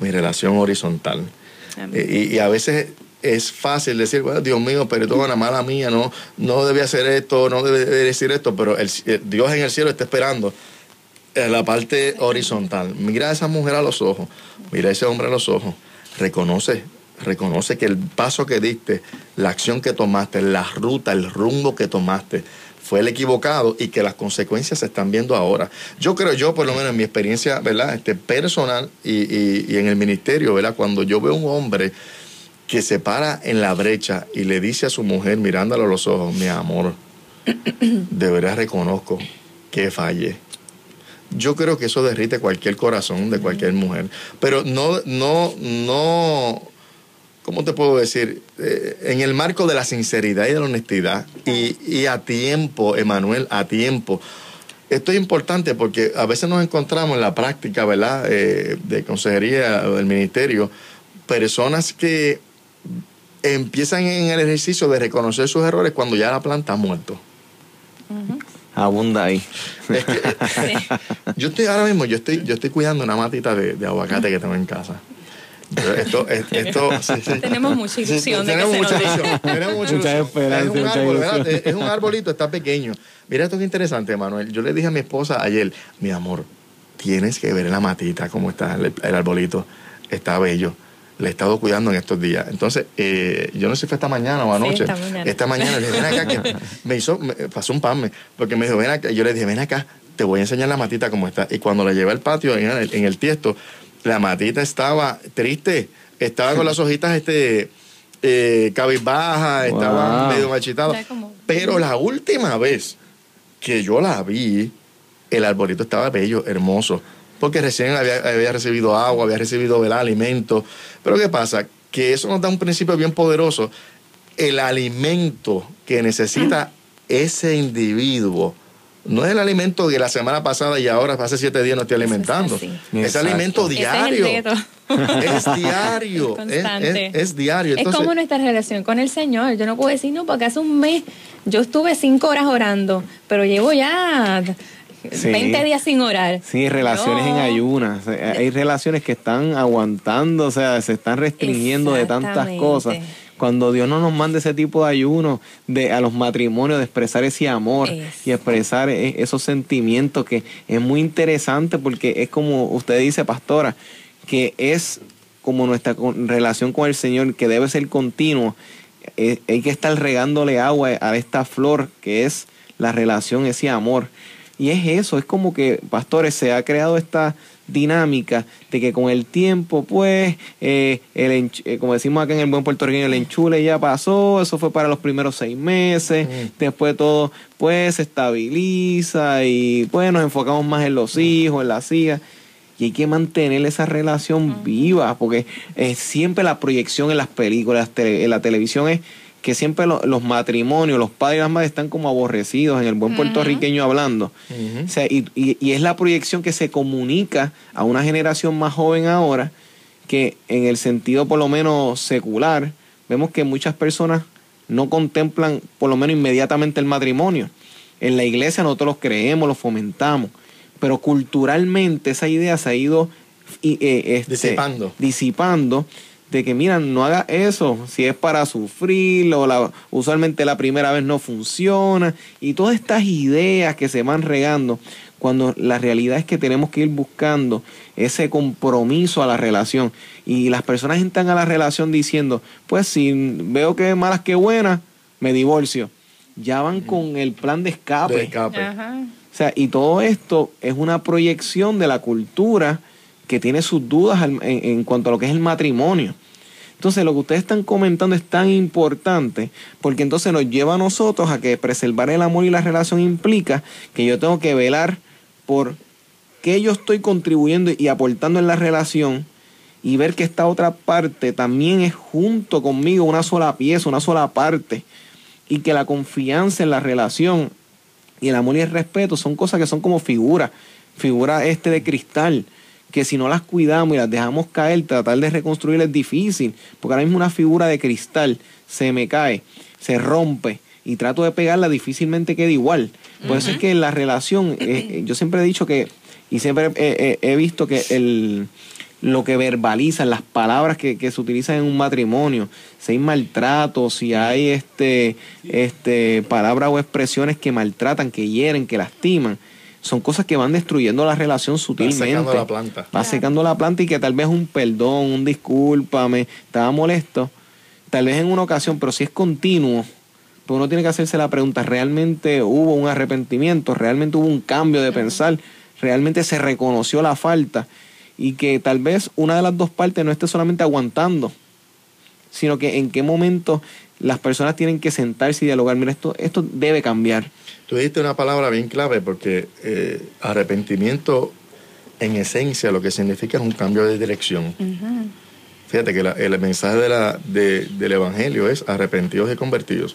mi relación horizontal. y, a veces es fácil decir, bueno, Dios mío, perdona, mala mía, no, no debe hacer esto, no debe decir esto, pero el, Dios en el cielo está esperando en la parte horizontal. Mira a esa mujer a los ojos, mira a ese hombre a los ojos, reconoce, reconoce que el paso que diste, la acción que tomaste, la ruta, el rumbo que tomaste, fue el equivocado y que las consecuencias se están viendo ahora. Yo creo, yo por lo menos en mi experiencia, ¿verdad? Este, personal y, y en el ministerio, ¿verdad? Cuando yo veo un hombre que se para en la brecha y le dice a su mujer mirándolo a los ojos, mi amor, de verdad reconozco que fallé. Yo creo que eso derrite cualquier corazón de cualquier mujer. Pero no, no, no, ¿cómo te puedo decir? Eh, en el marco de la sinceridad y de la honestidad y, a tiempo, Emanuel, a tiempo. Esto es importante porque a veces nos encontramos en la práctica, ¿verdad? Eh, de consejería del ministerio, personas que empiezan en el ejercicio de reconocer sus errores cuando ya la planta ha muerto. Abunda ahí. <laughs> Yo estoy ahora mismo, yo estoy, yo estoy cuidando una matita de, aguacate que tengo en casa. Esto, esto, <laughs> Tenemos mucha ilusión. tenemos, mucha ilusión tenemos mucha Es un, árbol, es un arbolito, está pequeño. Mira esto que interesante, Manuel. Yo le dije a mi esposa ayer, mi amor, tienes que ver la matita, cómo está el arbolito. Está bello le he estado cuidando en estos días. Entonces, eh, yo no sé si fue esta mañana o anoche. esta mañana. le dije, ven acá, que <laughs> me hizo, me pasó un pan, porque me dijo, ven acá. Yo le dije, ven acá, te voy a enseñar la matita cómo está. Y cuando la llevé al patio, en el, en el tiesto, la matita estaba triste, estaba con las <laughs> hojitas este, eh, cabizbajas, estaba medio machitada. Pero la última vez que yo la vi, el arbolito estaba bello, hermoso porque recién había, recibido agua, había recibido el alimento. Pero ¿qué pasa? Que eso nos da un principio bien poderoso. El alimento que necesita ese individuo no es el alimento de la semana pasada y ahora hace siete días no estoy alimentando. Es, alimento <laughs> diario. Es, diario. Es, diario. es como nuestra relación con el Señor. Yo no puedo decir, no, porque hace un mes yo estuve cinco horas orando, pero llevo ya 20 días sin orar. Sí, relaciones en ayunas. Hay relaciones que están aguantando, o sea, se están restringiendo de tantas cosas. Cuando Dios no nos manda ese tipo de ayuno de, a los matrimonios, de expresar ese amor y expresar e, esos sentimientos, que es muy interesante porque es como usted dice, pastora, que es como nuestra relación con el Señor, que debe ser continuo. Eh, hay que estar regándole agua a esta flor que es la relación, ese amor. Y es eso, es como que, pastores, se ha creado esta dinámica de que con el tiempo, pues, eh, el eh, como decimos acá en el buen puertorriqueño, el enchule ya pasó, eso fue para los primeros seis meses, mm. después todo, pues, se estabiliza y, pues, nos enfocamos más en los hijos, en las hijas. Y hay que mantener esa relación viva, porque es siempre la proyección en las películas, en la televisión es que siempre los matrimonios, los padres y las madres están como aborrecidos en el buen puertorriqueño hablando. o sea, y, y, es la proyección que se comunica a una generación más joven ahora, que en el sentido por lo menos secular, vemos que muchas personas no contemplan por lo menos inmediatamente el matrimonio. En la iglesia nosotros los creemos, los fomentamos, pero culturalmente esa idea se ha ido eh, este, disipando. disipando de que, mira, no haga eso, si es para sufrir, o la, usualmente la primera vez no funciona, y todas estas ideas que se van regando, cuando la realidad es que tenemos que ir buscando ese compromiso a la relación. Y las personas entran a la relación diciendo, pues si veo que es malas que buenas, me divorcio. Ya van con el plan de escape. O sea, y todo esto es una proyección de la cultura que tiene sus dudas en, cuanto a lo que es el matrimonio. Entonces, lo que ustedes están comentando es tan importante porque entonces nos lleva a nosotros a que preservar el amor y la relación implica que yo tengo que velar por qué yo estoy contribuyendo y aportando en la relación y ver que esta otra parte también es junto conmigo una sola pieza, una sola parte y que la confianza en la relación y el amor y el respeto son cosas que son como figuras, figuras este de cristal que si no las cuidamos y las dejamos caer, tratar de reconstruir es difícil, porque ahora mismo una figura de cristal se me cae, se rompe y trato de pegarla, difícilmente queda igual. Por eso es que la relación, eh, eh, yo siempre he dicho que, y siempre he visto que el, lo que verbalizan, las palabras que, que, se utilizan en un matrimonio, si hay maltrato, si hay este, este, palabras o expresiones que maltratan, que hieren, que lastiman, son cosas que van destruyendo la relación sutilmente. Va secando la planta. Va secando la planta y que tal vez un perdón, un discúlpame, estaba molesto, tal vez en una ocasión, pero si es continuo, pues uno tiene que hacerse la pregunta, ¿realmente hubo un arrepentimiento? ¿Realmente hubo un cambio de pensar? ¿Realmente se reconoció la falta? Y que tal vez una de las dos partes no esté solamente aguantando, sino que en qué momento las personas tienen que sentarse y dialogar, mira, esto, esto debe cambiar. Tú dijiste una palabra bien clave porque eh, arrepentimiento en esencia lo que significa es un cambio de dirección. Fíjate que el mensaje de la, del Evangelio es arrepentidos y convertidos,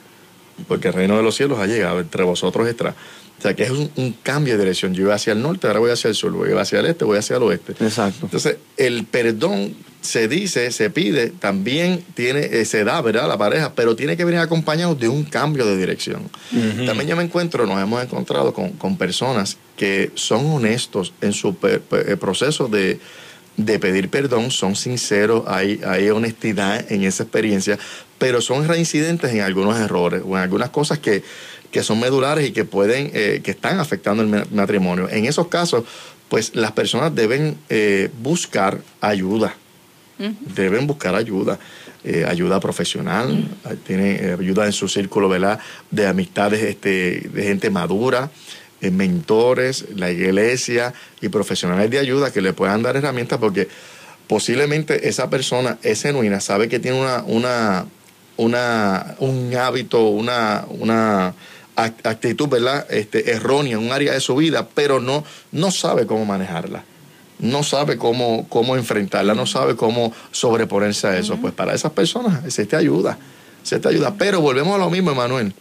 porque el reino de los cielos ha llegado, entre vosotros está. O sea, que es un, cambio de dirección. Yo iba hacia el norte, ahora voy hacia el sur, voy hacia el este, voy hacia el oeste. Exacto. Entonces, el perdón se dice, se pide, también tiene, eh, se da, ¿verdad? La pareja, pero tiene que venir acompañado de un cambio de dirección. También yo me encuentro, nos hemos encontrado con, personas que son honestos en su eh, proceso de, pedir perdón, son sinceros, hay, hay honestidad en esa experiencia, pero son reincidentes en algunos errores o en algunas cosas que, que son medulares y que pueden, eh, que están afectando el matrimonio. En esos casos, pues las personas deben buscar ayuda. Deben buscar ayuda, eh, ayuda profesional, tienen eh, ayuda en su círculo de amistades este, de gente madura, eh, mentores, la iglesia y profesionales de ayuda que le puedan dar herramientas porque posiblemente esa persona es genuina, sabe que tiene una, una, una un hábito, una, una actitud ¿verdad? Este, errónea en un área de su vida, pero no, no sabe cómo manejarla no sabe cómo, cómo enfrentarla, no sabe cómo sobreponerse a eso. Pues para esas personas se te ayuda, se te ayuda. Pero volvemos a lo mismo, Emanuel.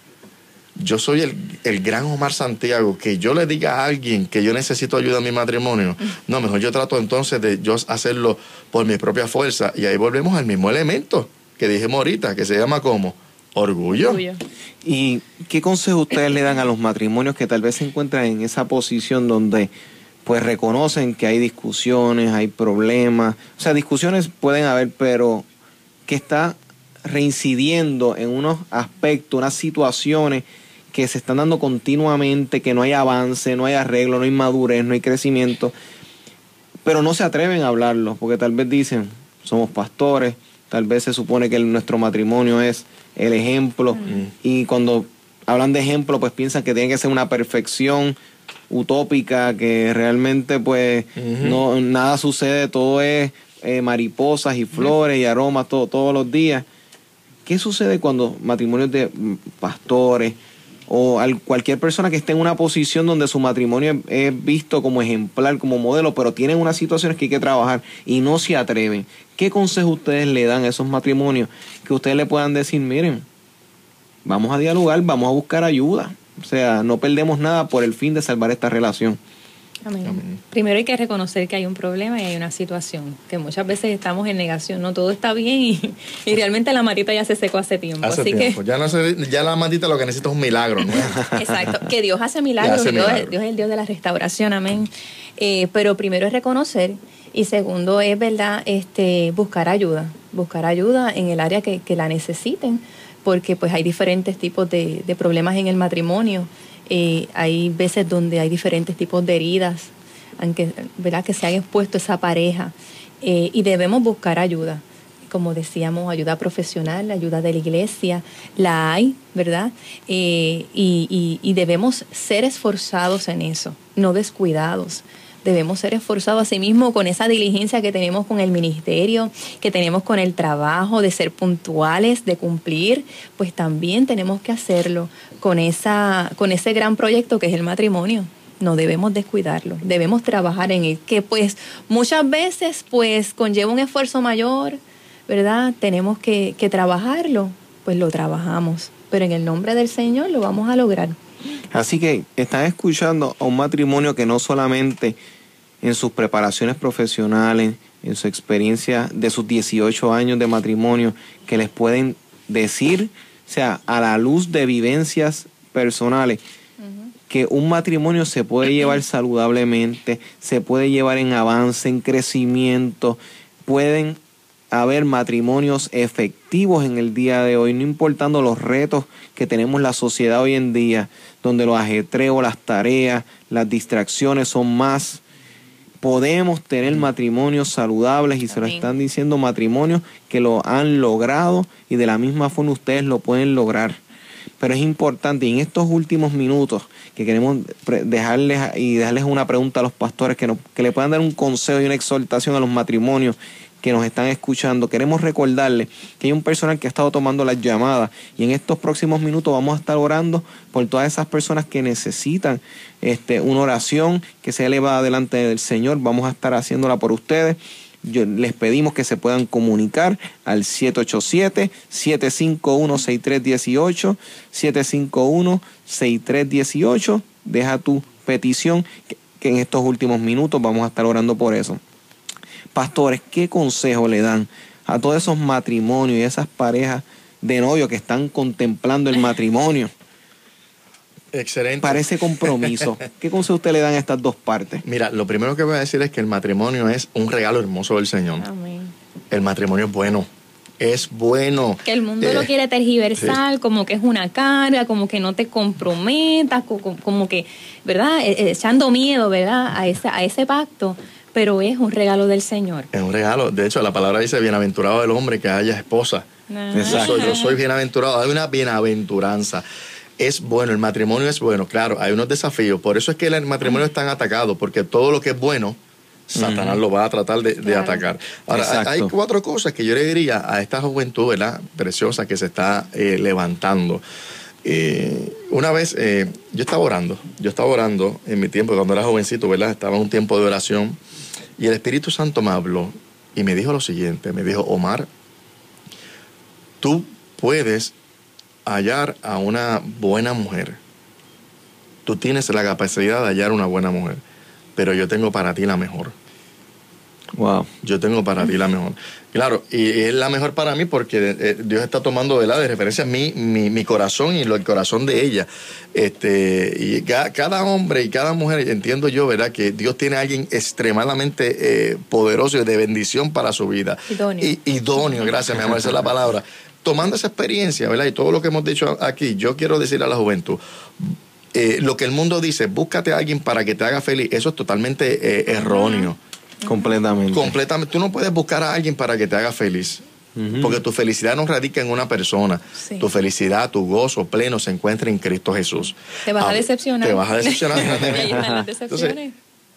Yo soy el, gran Omar Santiago, que yo le diga a alguien que yo necesito ayuda en mi matrimonio. No, mejor yo trato entonces de yo hacerlo por mi propia fuerza. Y ahí volvemos al mismo elemento que dijimos ahorita, que se llama como orgullo. orgullo. ¿Y qué consejo ustedes le dan a los matrimonios que tal vez se encuentran en esa posición donde pues reconocen que hay discusiones, hay problemas. O sea, discusiones pueden haber, pero que está reincidiendo en unos aspectos, unas situaciones que se están dando continuamente, que no hay avance, no hay arreglo, no hay madurez, no hay crecimiento, pero no se atreven a hablarlo, porque tal vez dicen, somos pastores, tal vez se supone que nuestro matrimonio es el ejemplo, y cuando hablan de ejemplo, pues piensan que tiene que ser una perfección, utópica, que realmente pues no nada sucede, todo es eh, mariposas y flores y aromas todos los días. ¿Qué sucede cuando matrimonios de mm, pastores o cualquier persona que esté en una posición donde su matrimonio es visto como ejemplar, como modelo, pero tienen unas situaciones que hay que trabajar y no se atreven? ¿Qué consejo ustedes le dan a esos matrimonios que ustedes le puedan decir, miren, vamos a dialogar, vamos a buscar ayuda? O sea, no perdemos nada por el fin de salvar esta relación. Amén. Primero hay que reconocer que hay un problema y hay una situación, que muchas veces estamos en negación, no todo está bien y, realmente la matita ya se secó hace tiempo. Hace tiempo. ya, no ya la matita lo que necesita es un milagro. ¿no? <laughs> Exacto, que Dios hace milagros, Dios, es el Dios de la restauración, amén. Eh, pero primero es reconocer y segundo es, ¿verdad?, este, buscar ayuda buscar ayuda en el área que, la necesiten, porque pues hay diferentes tipos de, problemas en el matrimonio, eh, hay veces donde hay diferentes tipos de heridas, aunque, ¿verdad? que se haya expuesto esa pareja, eh, y debemos buscar ayuda como decíamos, ayuda profesional, ayuda de la iglesia, la hay, ¿verdad? Eh, y, debemos ser esforzados en eso, no descuidados. Debemos ser esforzados a sí mismo con esa diligencia que tenemos con el ministerio, que tenemos con el trabajo, de ser puntuales, de cumplir, pues también tenemos que hacerlo con, esa, con ese gran proyecto que es el matrimonio no debemos descuidarlo, debemos trabajar en él, que pues muchas veces pues conlleva un esfuerzo mayor, ¿verdad? Tenemos que, trabajarlo, pues lo trabajamos, pero en el nombre del Señor lo vamos a lograr. Así que están escuchando a un matrimonio que no solamente en sus preparaciones profesionales, en su experiencia de sus 18 años de matrimonio, que les pueden decir, o sea, a la luz de vivencias personales, que un matrimonio se puede llevar <clears throat> saludablemente, se puede llevar en avance, en crecimiento, pueden haber matrimonios efectivos en el día de hoy, no importando los retos que tenemos la sociedad hoy en día, donde los ajetreos, las tareas, las distracciones son más. Podemos tener matrimonios saludables y se lo están diciendo matrimonios que lo han logrado y de la misma forma ustedes lo pueden lograr. Pero es importante y en estos últimos minutos que queremos dejarles y dejarles una pregunta a los pastores que, que le puedan dar un consejo y una exhortación a los matrimonios que nos están escuchando. Queremos recordarles que hay un personal que ha estado tomando las llamadas y en estos próximos minutos vamos a estar orando por todas esas personas que necesitan este, una oración que sea elevada delante del Señor. Vamos a estar haciéndola por ustedes. Yo, les pedimos que se puedan comunicar al 787-751-6318, 751-6318. Deja tu petición, que en estos últimos minutos vamos a estar orando por eso. Pastores, ¿qué consejo le dan a todos esos matrimonios y esas parejas de novio que están contemplando el matrimonio? Excelente. Para ese compromiso. <laughs> ¿Qué consejo usted le dan a estas dos partes? Mira, lo primero que voy a decir es que el matrimonio es un regalo hermoso del Señor. Amén. El matrimonio es bueno. Es bueno. Que el mundo lo eh, quiere tergiversar, como que es una carga, como que no te comprometas, como, que, ¿verdad? E, e, echando miedo, ¿verdad? A ese, a ese pacto pero es un regalo del Señor. Es un regalo. De hecho, la palabra dice, bienaventurado el hombre que haya esposa. Ah. yo soy bienaventurado. Hay una bienaventuranza. Es bueno, el matrimonio es bueno, claro, hay unos desafíos. Por eso es que el matrimonio es tan atacado, porque todo lo que es bueno, Satanás lo va a tratar de, atacar. Ahora, hay cuatro cosas que yo le diría a esta juventud, ¿verdad? Preciosa que se está eh, levantando. Eh, una vez eh, yo estaba orando, yo estaba orando en mi tiempo, cuando era jovencito, ¿verdad? Estaba en un tiempo de oración y el Espíritu Santo me habló y me dijo lo siguiente, me dijo, Omar, tú puedes hallar a una buena mujer. Tú tienes la capacidad de hallar una buena mujer, pero yo tengo para ti la mejor. Wow. Yo tengo para ti la mejor. Claro, y es la mejor para mí porque eh, Dios está tomando de, la de referencia mi, mi, corazón y el corazón de ella. Este, y cada, hombre y cada mujer, entiendo yo, ¿verdad? Que Dios tiene a alguien extremadamente eh, poderoso y de bendición para su vida. Idóneo. Y, idóneo, gracias, mi amor, esa es la palabra. Tomando esa experiencia, ¿verdad? Y todo lo que hemos dicho aquí, yo quiero decir a la juventud, eh, lo que el mundo dice, búscate a alguien para que te haga feliz, eso es totalmente erróneo. Completamente. Completamente. Tú no puedes buscar a alguien para que te haga feliz. Porque tu felicidad no radica en una persona. Tu felicidad, tu gozo pleno se encuentra en Cristo Jesús. Te vas a, decepcionar. Te vas a decepcionar. <laughs> Entonces,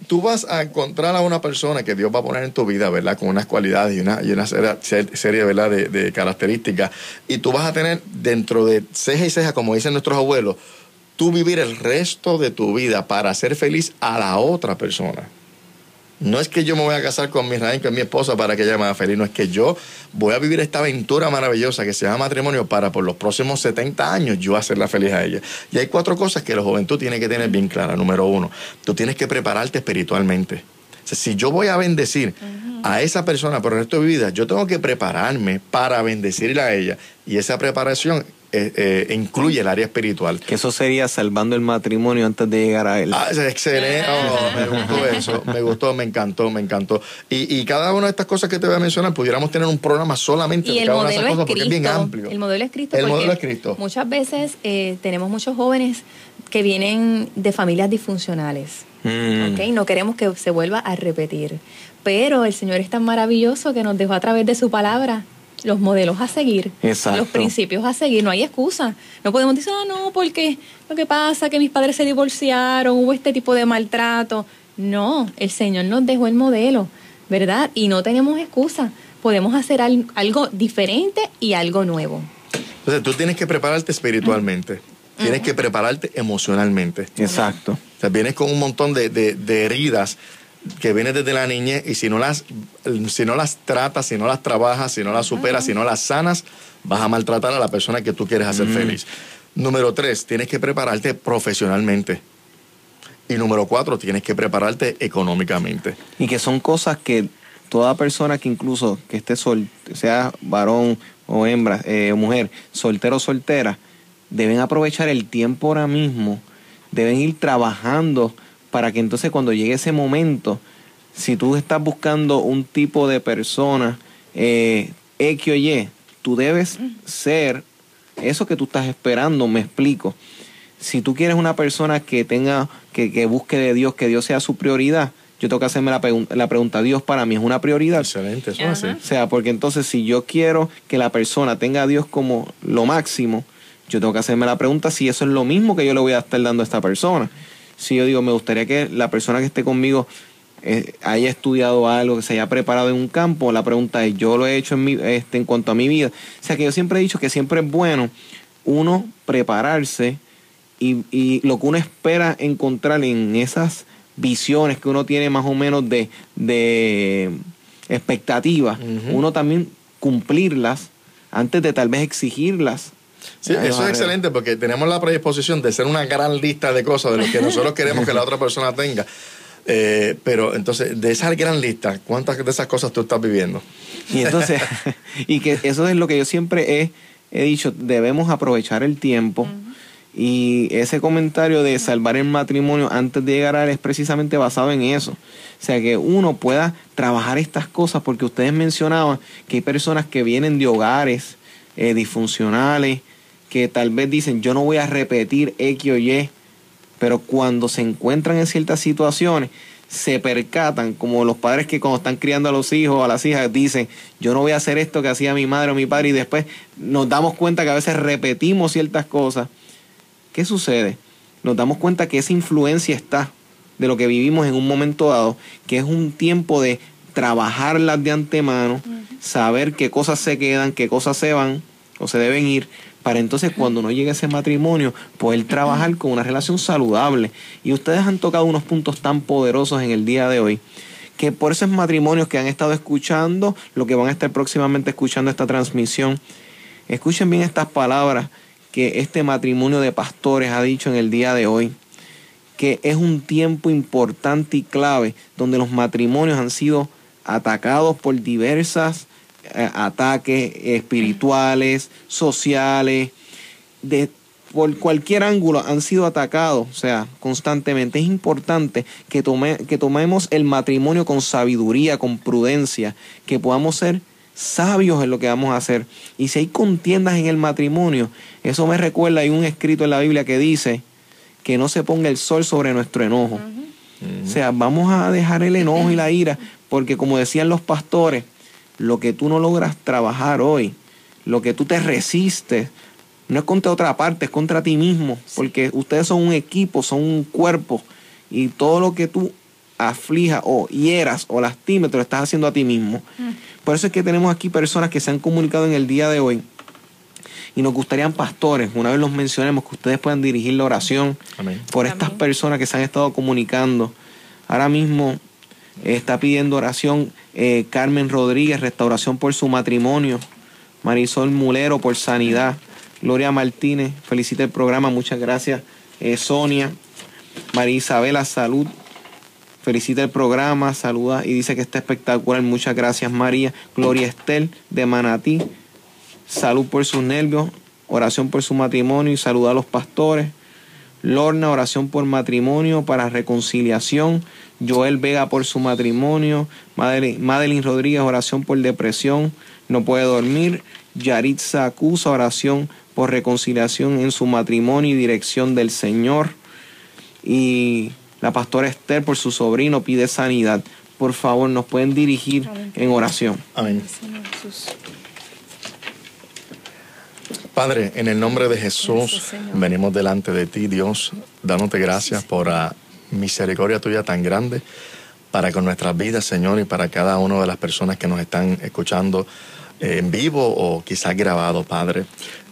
tú vas a encontrar a una persona que Dios va a poner en tu vida, ¿verdad? Con unas cualidades y una, y una serie, ¿verdad? De, de, características. Y tú vas a tener dentro de ceja y ceja, como dicen nuestros abuelos, tú vivir el resto de tu vida para ser feliz a la otra persona. No es que yo me voy a casar con mi raíz, con mi esposa para que ella me haga feliz, no es que yo voy a vivir esta aventura maravillosa que se llama matrimonio para por los próximos 70 años yo hacerla feliz a ella. Y hay cuatro cosas que la juventud tiene que tener bien clara. Número uno, tú tienes que prepararte espiritualmente. si yo voy a bendecir a esa persona por el resto de mi vida, yo tengo que prepararme para bendecirla a ella. Y esa preparación eh, eh, incluye el área espiritual. Que eso sería salvando el matrimonio antes de llegar a él. Ah, es excelente. Oh, me gustó eso. Me gustó, me encantó, me encantó. Y, y, cada una de estas cosas que te voy a mencionar, pudiéramos tener un programa solamente y de cada una de esas cosas porque es bien amplio. El modelo es Cristo. El modelo es Cristo. Muchas veces eh, tenemos muchos jóvenes que vienen de familias disfuncionales. Mm. ¿ok? No queremos que se vuelva a repetir. Pero el Señor es tan maravilloso que nos dejó a través de su palabra los modelos a seguir, Exacto. los principios a seguir. No hay excusa. No podemos decir, ah, no, porque lo que pasa que mis padres se divorciaron, hubo este tipo de maltrato. No, el Señor nos dejó el modelo, ¿verdad? Y no tenemos excusa. Podemos hacer al- algo diferente y algo nuevo. Entonces tú tienes que prepararte espiritualmente, tienes que prepararte emocionalmente. Exacto. O sea, vienes con un montón de, de- de heridas que vienen desde la niñez y si no las si no las tratas, si no las trabajas, si no las superas, si no las sanas, vas a maltratar a la persona que tú quieres hacer feliz. Número tres, tienes que prepararte profesionalmente. Y número cuatro, tienes que prepararte económicamente. Y que son cosas que toda persona que incluso que esté sol, sea varón o hembra eh, o mujer, soltero o soltera, deben aprovechar el tiempo ahora mismo, deben ir trabajando para que entonces cuando llegue ese momento, si tú estás buscando un tipo de persona eh, X o Y, tú debes ser eso que tú estás esperando, me explico. Si tú quieres una persona que tenga, que, que busque de Dios, que Dios sea su prioridad, yo tengo que hacerme la, pregun- la pregunta, ¿Dios para mí es una prioridad? Excelente, eso así. O sea, porque entonces si yo quiero que la persona tenga a Dios como lo máximo, yo tengo que hacerme la pregunta si eso es lo mismo que yo le voy a estar dando a esta persona. Si yo digo, me gustaría que la persona que esté conmigo eh, haya estudiado algo, que se haya preparado en un campo, la pregunta es, yo lo he hecho en, mi, este, en cuanto a mi vida. O sea, que yo siempre he dicho que siempre es bueno uno prepararse y, y lo que uno espera encontrar en esas visiones que uno tiene más o menos de, de expectativas, uno también cumplirlas antes de tal vez exigirlas. Sí, eso es excelente porque tenemos la predisposición de ser una gran lista de cosas de lo que nosotros <laughs> queremos que la otra persona tenga. Eh, pero entonces, de esa gran lista, ¿cuántas de esas cosas tú estás viviendo? Y entonces, <laughs> y que eso es lo que yo siempre he, he dicho, debemos aprovechar el tiempo. Y ese comentario de salvar el matrimonio antes de llegar a él es precisamente basado en eso. O sea, que uno pueda trabajar estas cosas, porque ustedes mencionaban que hay personas que vienen de hogares eh, disfuncionales, que tal vez dicen, yo no voy a repetir X o Y, pero cuando se encuentran en ciertas situaciones, se percatan, como los padres que cuando están criando a los hijos o a las hijas dicen, yo no voy a hacer esto que hacía mi madre o mi padre, y después nos damos cuenta que a veces repetimos ciertas cosas. ¿Qué sucede? Nos damos cuenta que esa influencia está de lo que vivimos en un momento dado, que es un tiempo de trabajarlas de antemano, saber qué cosas se quedan, qué cosas se van o se deben ir, para entonces cuando no llegue ese matrimonio, poder trabajar con una relación saludable. Y ustedes han tocado unos puntos tan poderosos en el día de hoy, que por esos matrimonios que han estado escuchando, lo que van a estar próximamente escuchando esta transmisión, escuchen bien estas palabras que este matrimonio de pastores ha dicho en el día de hoy, que es un tiempo importante y clave donde los matrimonios han sido atacados por diversas ataques espirituales, sociales, de por cualquier ángulo han sido atacados, o sea, constantemente. Es importante que, tome, que tomemos el matrimonio con sabiduría, con prudencia, que podamos ser sabios en lo que vamos a hacer. Y si hay contiendas en el matrimonio, eso me recuerda, hay un escrito en la Biblia que dice que no se ponga el sol sobre nuestro enojo. O sea, vamos a dejar el enojo y la ira, porque como decían los pastores, lo que tú no logras trabajar hoy, lo que tú te resistes, no es contra otra parte, es contra ti mismo, porque ustedes son un equipo, son un cuerpo, y todo lo que tú aflijas o hieras o lastimes, te lo estás haciendo a ti mismo. Por eso es que tenemos aquí personas que se han comunicado en el día de hoy, y nos gustarían pastores, una vez los mencionemos, que ustedes puedan dirigir la oración Amén. por estas personas que se han estado comunicando. Ahora mismo está pidiendo oración eh, Carmen Rodríguez, restauración por su matrimonio. Marisol Mulero por sanidad. Gloria Martínez, felicita el programa, muchas gracias. Eh, Sonia, María Isabela, salud. Felicita el programa, saluda y dice que está espectacular. Muchas gracias, María. Gloria Estel de Manatí, salud por sus nervios. oración por su matrimonio y saludar a los pastores. Lorna, oración por matrimonio para reconciliación. Joel Vega por su matrimonio. Madeline, Rodríguez, oración por depresión. No puede dormir. Yaritza Acusa, oración por reconciliación en su matrimonio y dirección del Señor. Y la pastora Esther por su sobrino pide sanidad. Por favor, nos pueden dirigir en oración. Amén. Padre, en el nombre de Jesús, venimos delante de ti, Dios, dándote gracias por la misericordia tuya tan grande para con nuestras vidas, Señor, y para cada una de las personas que nos están escuchando eh, en vivo o quizás grabado, Padre.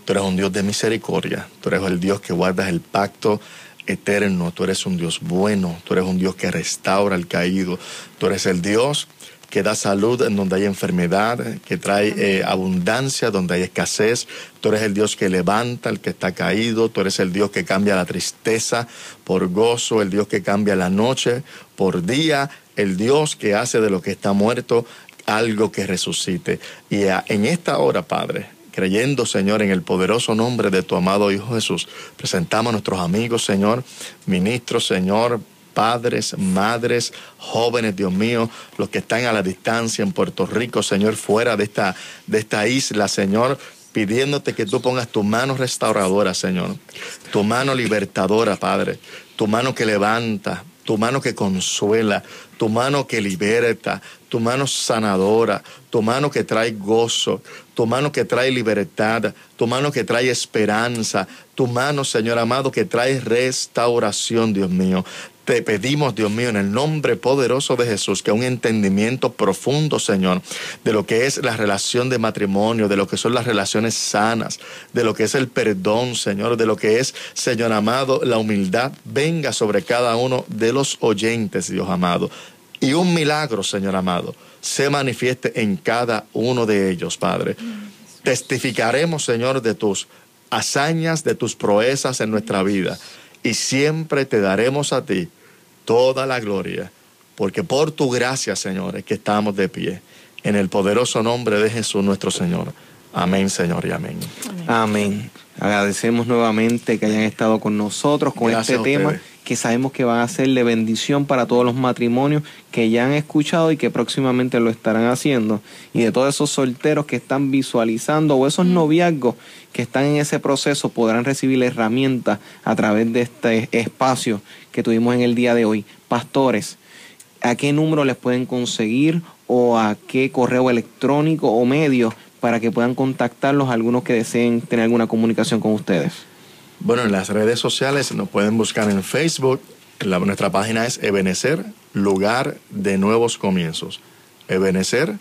Tú eres un Dios de misericordia, tú eres el Dios que guardas el pacto eterno, tú eres un Dios bueno, tú eres un Dios que restaura el caído, tú eres el Dios que da salud en donde hay enfermedad, que trae eh, abundancia donde hay escasez. Tú eres el Dios que levanta al que está caído, tú eres el Dios que cambia la tristeza por gozo, el Dios que cambia la noche por día, el Dios que hace de lo que está muerto algo que resucite. Y en esta hora, Padre, creyendo, Señor, en el poderoso nombre de tu amado Hijo Jesús, presentamos a nuestros amigos, Señor, ministros, Señor, padres, madres, jóvenes, Dios mío, los que están a la distancia en Puerto Rico, Señor, fuera de esta, de esta isla, Señor, pidiéndote que tú pongas tu mano restauradora, Señor, tu mano libertadora, Padre, tu mano que levanta, tu mano que consuela, tu mano que liberta, tu mano sanadora, tu mano que trae gozo, tu mano que trae libertad, tu mano que trae esperanza, tu mano, Señor amado, que trae restauración, Dios mío. Te pedimos, Dios mío, en el nombre poderoso de Jesús, que un entendimiento profundo, Señor, de lo que es la relación de matrimonio, de lo que son las relaciones sanas, de lo que es el perdón, Señor, de lo que es, Señor amado, la humildad, venga sobre cada uno de los oyentes, Dios amado. Y un milagro, Señor amado, se manifieste en cada uno de ellos, Padre. Testificaremos, Señor, de tus hazañas, de tus proezas en nuestra vida. Y siempre te daremos a ti toda la gloria, porque por tu gracia, Señor, es que estamos de pie. En el poderoso nombre de Jesús nuestro Señor. Amén, Señor, y amén. Amén. Agradecemos nuevamente que hayan estado con nosotros con este tema que sabemos que van a ser de bendición para todos los matrimonios que ya han escuchado y que próximamente lo estarán haciendo. Y de todos esos solteros que están visualizando o esos noviazgos que están en ese proceso podrán recibir herramientas a través de este espacio que tuvimos en el día de hoy. Pastores, ¿a qué número les pueden conseguir o a qué correo electrónico o medio para que puedan contactarlos algunos que deseen tener alguna comunicación con ustedes? Bueno, en las redes sociales nos pueden buscar en Facebook. nuestra página es Ebenecer, lugar de nuevos comienzos. Ebenecer,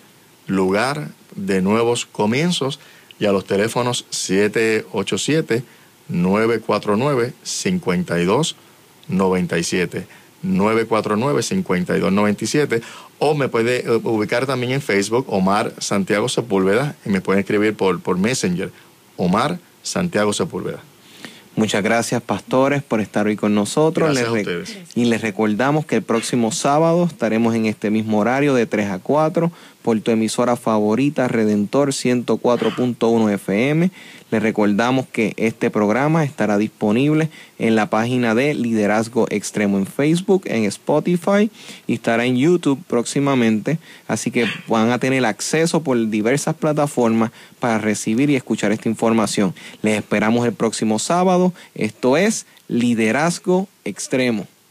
lugar de nuevos comienzos. Y a los teléfonos 787-949-5297. 949-5297 o me puede eh, ubicar también en Facebook Omar Santiago Sepúlveda y me pueden escribir por, por Messenger Omar Santiago Sepúlveda. Muchas gracias, pastores, por estar hoy con nosotros. Y les recordamos que el próximo sábado estaremos en este mismo horario de 3 a 4 por tu emisora favorita, Redentor 104.1 FM. Les recordamos que este programa estará disponible en la página de Liderazgo Extremo en Facebook, en Spotify y estará en YouTube próximamente. Así que van a tener acceso por diversas plataformas para recibir y escuchar esta información. Les esperamos el próximo sábado. Esto es Liderazgo Extremo.